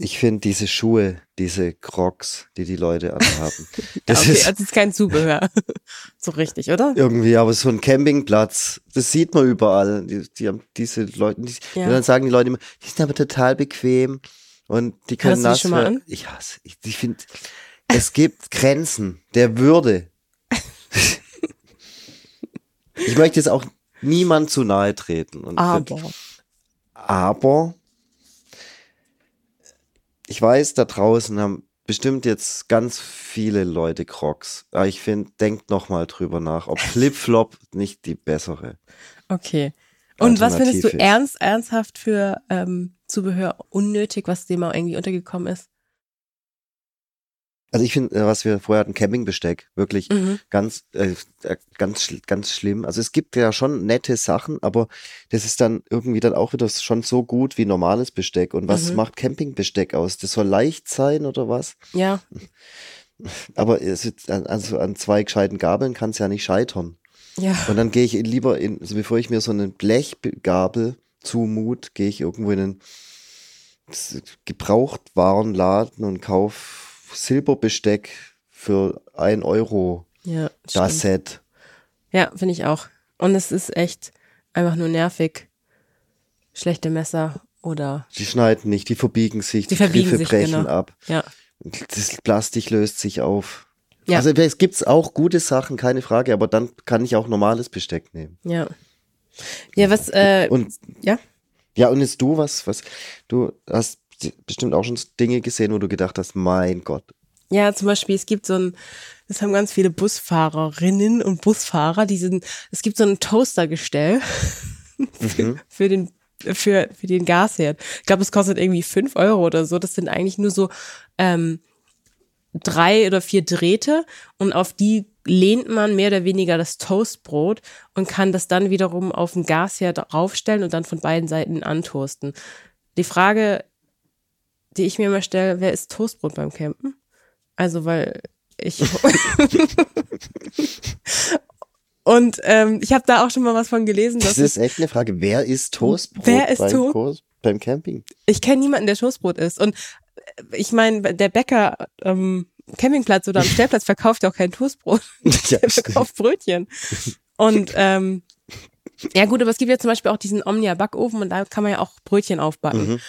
[SPEAKER 3] Ich finde diese Schuhe, diese Crocs, die die Leute anhaben. Das
[SPEAKER 2] okay,
[SPEAKER 3] ist
[SPEAKER 2] also ist kein Zubehör. so richtig, oder?
[SPEAKER 3] irgendwie, aber so ein Campingplatz, das sieht man überall. Die, die haben diese Leute, die,
[SPEAKER 2] Ja.
[SPEAKER 3] und dann sagen die Leute immer, die sind aber total bequem und die können nass
[SPEAKER 2] schon mal
[SPEAKER 3] werden.
[SPEAKER 2] an?
[SPEAKER 3] Ich hasse, ich, ich finde, es gibt Grenzen der Würde. ich möchte jetzt auch niemand zu nahe treten. Und
[SPEAKER 2] Aber.
[SPEAKER 3] aber ich weiß, da draußen haben bestimmt jetzt ganz viele Leute Crocs. Aber ich finde, denkt noch mal drüber nach, ob Flip-Flop nicht die bessere.
[SPEAKER 2] Okay. Und was findest du
[SPEAKER 3] ist.
[SPEAKER 2] ernst, ernsthaft für ähm, Zubehör unnötig, was dir mal irgendwie untergekommen ist?
[SPEAKER 3] Also ich finde, äh, was wir vorher hatten, Campingbesteck, wirklich
[SPEAKER 2] Mhm.
[SPEAKER 3] ganz, äh, äh, ganz, ganz schlimm. Also es gibt ja schon nette Sachen, aber das ist dann irgendwie dann auch wieder schon so gut wie normales Besteck. Und was
[SPEAKER 2] Mhm.
[SPEAKER 3] macht Campingbesteck aus? Das soll leicht sein oder was?
[SPEAKER 2] Ja,
[SPEAKER 3] Aber es also an zwei gescheiten Gabeln kann es ja nicht scheitern.
[SPEAKER 2] ja.
[SPEAKER 3] Und dann gehe ich lieber in, also bevor ich mir so eine Blechgabel zumut, gehe ich irgendwo in einen Gebrauchtwarenladen und kaufe Silberbesteck für ein Euro.
[SPEAKER 2] Ja,
[SPEAKER 3] Das
[SPEAKER 2] stimmt.
[SPEAKER 3] Set.
[SPEAKER 2] Ja, finde ich auch. Und es ist echt einfach nur nervig. Schlechte Messer oder
[SPEAKER 3] Die schneiden nicht, die verbiegen sich,
[SPEAKER 2] Die
[SPEAKER 3] die,
[SPEAKER 2] verbiegen
[SPEAKER 3] Griffe
[SPEAKER 2] sich,
[SPEAKER 3] brechen
[SPEAKER 2] genau.
[SPEAKER 3] ab.
[SPEAKER 2] ja.
[SPEAKER 3] Das Plastik löst sich auf.
[SPEAKER 2] Ja.
[SPEAKER 3] Also es gibt auch gute Sachen, keine Frage, aber dann kann ich auch normales Besteck nehmen.
[SPEAKER 2] Ja. Ja, was, äh,
[SPEAKER 3] Und
[SPEAKER 2] ja?
[SPEAKER 3] Ja, und jetzt du, was, was, du hast bestimmt auch schon Dinge gesehen, wo du gedacht hast, mein Gott.
[SPEAKER 2] Ja, zum Beispiel, es gibt so ein, das haben ganz viele Busfahrerinnen und Busfahrer, die sind, es gibt so ein Toastergestell für,
[SPEAKER 3] Mhm.
[SPEAKER 2] für den, für, für den Gasherd. Ich glaube, es kostet irgendwie fünf Euro oder so. Das sind eigentlich nur so, ähm, drei oder vier Drähte und auf die lehnt man mehr oder weniger das Toastbrot und kann das dann wiederum auf den Gasherd raufstellen und dann von beiden Seiten antoasten. Die Frage, die ich mir immer stelle, wer ist Toastbrot beim Campen? Also, weil ich. Und ähm, ich habe da auch schon mal was von gelesen, dass
[SPEAKER 3] Das ist echt eine Frage. Wer ist Toastbrot
[SPEAKER 2] Wer ist
[SPEAKER 3] beim,
[SPEAKER 2] To-
[SPEAKER 3] Kurs, beim Camping?
[SPEAKER 2] ich kenne niemanden, der Toastbrot isst. Und äh, ich meine, der Bäcker am Campingplatz oder am Stellplatz verkauft ja auch kein Toastbrot.
[SPEAKER 3] Ja,
[SPEAKER 2] der verkauft Brötchen. Und ähm, ja gut, aber es gibt ja zum Beispiel auch diesen Omnia-Backofen und da kann man ja auch Brötchen aufbacken.
[SPEAKER 3] Mhm.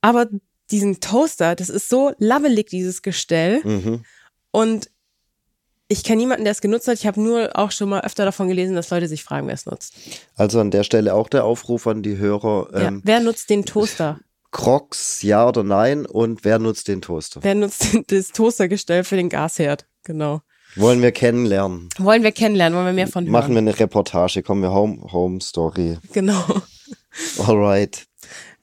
[SPEAKER 2] Aber diesen Toaster, das ist so labbelig, dieses Gestell.
[SPEAKER 3] Mhm.
[SPEAKER 2] Und ich kenne niemanden, der es genutzt hat. Ich habe nur auch schon mal öfter davon gelesen, dass Leute sich fragen, wer es nutzt.
[SPEAKER 3] Also an der Stelle auch der Aufruf an die Hörer.
[SPEAKER 2] ja.
[SPEAKER 3] Ähm,
[SPEAKER 2] Wer nutzt den Toaster?
[SPEAKER 3] Crocs, ja oder nein? Und wer nutzt den Toaster?
[SPEAKER 2] Wer nutzt das Toastergestell für den Gasherd? Genau.
[SPEAKER 3] Wollen wir kennenlernen?
[SPEAKER 2] Wollen wir kennenlernen, wollen wir mehr von hören?
[SPEAKER 3] Machen wir eine Reportage, kommen wir Home, Home Story.
[SPEAKER 2] Genau.
[SPEAKER 3] Alright.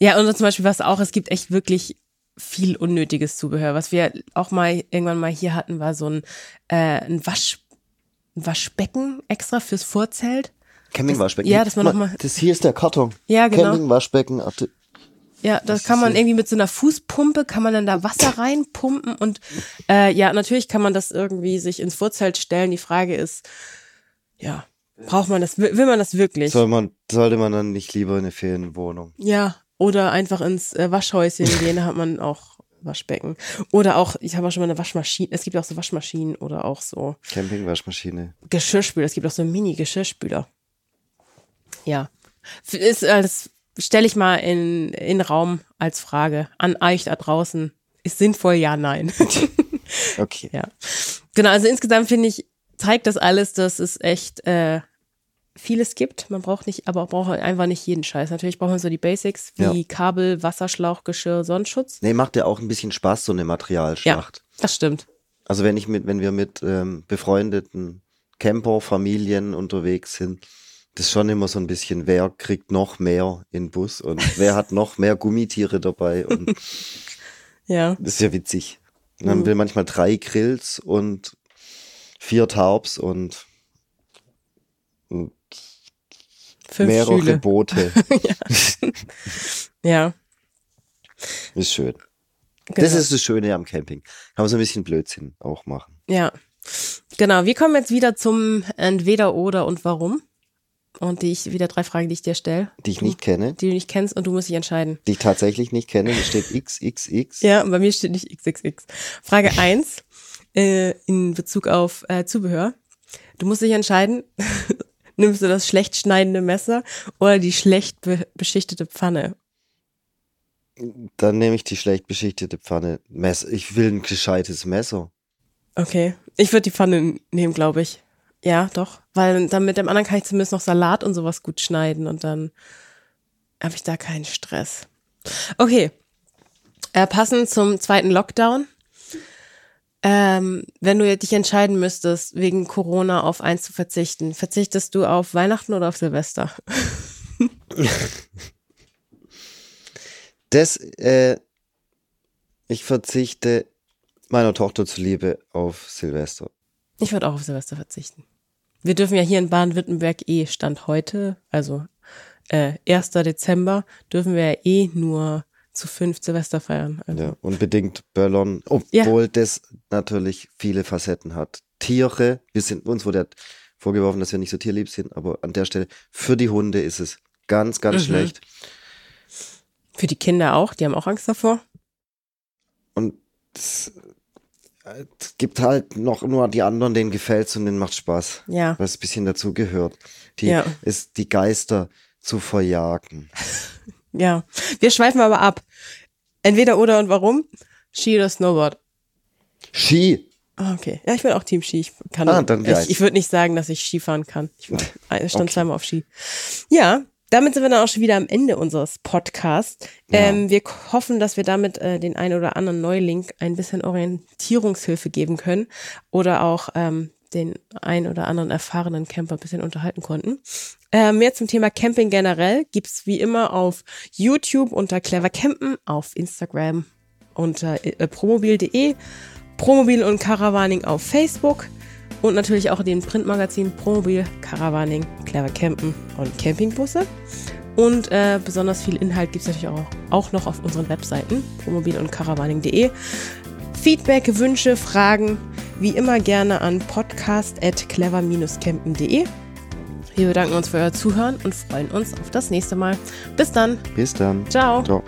[SPEAKER 2] Ja, und zum Beispiel was auch, es gibt echt wirklich viel unnötiges Zubehör. Was wir auch mal irgendwann mal hier hatten, war so ein, äh, ein, Wasch, ein Waschbecken extra fürs Vorzelt.
[SPEAKER 3] Campingwaschbecken.
[SPEAKER 2] ja, dass man
[SPEAKER 3] Guck
[SPEAKER 2] noch
[SPEAKER 3] mal,
[SPEAKER 2] mal-
[SPEAKER 3] Das hier ist der Karton.
[SPEAKER 2] Ja, genau.
[SPEAKER 3] Campingwaschbecken.
[SPEAKER 2] Ja, das,
[SPEAKER 3] Das
[SPEAKER 2] kann man irgendwie mit so einer Fußpumpe, kann man dann da Wasser reinpumpen und äh, ja, natürlich kann man das irgendwie sich ins Vorzelt stellen. Die Frage ist, ja, braucht man das, will man das wirklich?
[SPEAKER 3] Soll man, sollte man dann nicht lieber in eine Ferienwohnung?
[SPEAKER 2] Ja, oder einfach ins äh, Waschhäuschen gehen, da hat man auch Waschbecken. Oder auch, ich habe auch schon mal eine Waschmaschine, es gibt auch so Waschmaschinen oder auch so
[SPEAKER 3] Campingwaschmaschine.
[SPEAKER 2] Geschirrspüler, es gibt auch so Mini-Geschirrspüler. Ja, ist, äh, das stelle ich mal in, in Raum als Frage an euch da draußen. Ist sinnvoll, ja, nein.
[SPEAKER 3] Okay.
[SPEAKER 2] ja. Genau, also insgesamt finde ich, zeigt das alles, dass es echt äh, vieles gibt. Man braucht nicht, aber braucht einfach nicht jeden Scheiß. Natürlich braucht man so die Basics wie
[SPEAKER 3] Ja.
[SPEAKER 2] Kabel, Wasserschlauch, Geschirr, Sonnenschutz.
[SPEAKER 3] Nee, macht ja auch ein bisschen Spaß, so eine Materialschlacht.
[SPEAKER 2] Das stimmt.
[SPEAKER 3] Also wenn ich mit, wenn wir mit ähm, befreundeten Camper-Familien unterwegs sind, das ist schon immer so ein bisschen, wer kriegt noch mehr in Bus und wer hat noch mehr Gummitiere dabei und
[SPEAKER 2] Ja.
[SPEAKER 3] das ist ja witzig. Und dann
[SPEAKER 2] Mhm.
[SPEAKER 3] will manchmal drei Grills und vier Taubs und
[SPEAKER 2] Fünf
[SPEAKER 3] mehrere
[SPEAKER 2] Schüle.
[SPEAKER 3] Boote.
[SPEAKER 2] Ja.
[SPEAKER 3] ist schön.
[SPEAKER 2] Genau.
[SPEAKER 3] Das ist das Schöne am Camping. Kann man so ein bisschen Blödsinn auch machen.
[SPEAKER 2] Ja. Genau. Wir kommen jetzt wieder zum Entweder oder und warum. Und die ich, wieder drei Fragen, die ich dir stelle,
[SPEAKER 3] Die ich nicht kenne,
[SPEAKER 2] die du nicht kennst und du musst dich entscheiden.
[SPEAKER 3] die ich tatsächlich nicht kenne. Hier steht XXX.
[SPEAKER 2] Ja, und bei mir steht nicht XXX. Frage eins äh, in Bezug auf äh, Zubehör. Du musst dich entscheiden, nimmst du das schlecht schneidende Messer oder die schlecht be beschichtete Pfanne?
[SPEAKER 3] Dann nehme ich die schlecht beschichtete Pfanne. Messer. Ich will ein gescheites Messer.
[SPEAKER 2] Okay. Ich würde die Pfanne nehmen, glaube ich. Ja, doch. Weil dann mit dem anderen kann ich zumindest noch Salat und sowas gut schneiden und dann habe ich da keinen Stress. Okay. Äh, passend zum zweiten Lockdown. Ähm, wenn du dich entscheiden müsstest, wegen Corona auf eins zu verzichten, verzichtest du auf Weihnachten oder auf Silvester?
[SPEAKER 3] Das, äh, ich verzichte meiner Tochter zuliebe auf Silvester.
[SPEAKER 2] Ich würde auch auf Silvester verzichten. Wir dürfen ja hier in Baden-Württemberg eh Stand heute, also äh, 1. Dezember, dürfen wir ja eh nur zu fünf Silvester feiern. Also,
[SPEAKER 3] Ja, unbedingt Böllern, obwohl das natürlich viele Facetten hat. Tiere, wir sind, uns wurde ja vorgeworfen, dass wir nicht so tierlieb sind, aber an der Stelle, für die Hunde ist es ganz, ganz
[SPEAKER 2] Mhm.
[SPEAKER 3] schlecht.
[SPEAKER 2] Für die Kinder auch, die haben auch Angst davor.
[SPEAKER 3] Und es, es gibt halt noch nur die anderen, denen gefällt's und denen macht Spaß.
[SPEAKER 2] Ja.
[SPEAKER 3] Was ein bisschen dazu gehört. Die,
[SPEAKER 2] Ja.
[SPEAKER 3] ist die Geister zu verjagen.
[SPEAKER 2] Ja. Wir schweifen aber ab. Entweder oder und warum? Ski oder Snowboard.
[SPEAKER 3] Ski!
[SPEAKER 2] Ah, Okay. Ja, ich bin auch Team Ski. Ich kann
[SPEAKER 3] Ah, dann gleich.
[SPEAKER 2] ich, ich würde nicht sagen, dass ich Ski fahren kann. Ich stand
[SPEAKER 3] Okay.
[SPEAKER 2] zweimal auf Ski. Ja, damit sind wir dann auch schon wieder am Ende unseres Podcasts.
[SPEAKER 3] Ja.
[SPEAKER 2] Ähm, wir hoffen, dass wir damit äh, den einen oder anderen Neuling ein bisschen Orientierungshilfe geben können oder auch ähm, den ein oder anderen erfahrenen Camper ein bisschen unterhalten konnten. Äh, mehr zum Thema Camping generell gibt's wie immer auf YouTube unter Clever Campen, auf Instagram unter äh, promobil.de, Promobil und Caravaning auf Facebook und natürlich auch den Printmagazin Promobil, Caravaning, Clever Campen und Campingbusse. Und äh, besonders viel Inhalt gibt's natürlich auch, auch noch auf unseren Webseiten promobil und caravaning.de. Feedback, Wünsche, Fragen wie immer gerne an podcast.clever-campen.de. Wir bedanken uns für euer Zuhören und freuen uns auf das nächste Mal. Bis dann.
[SPEAKER 3] Bis dann.
[SPEAKER 2] Ciao.
[SPEAKER 3] Ciao.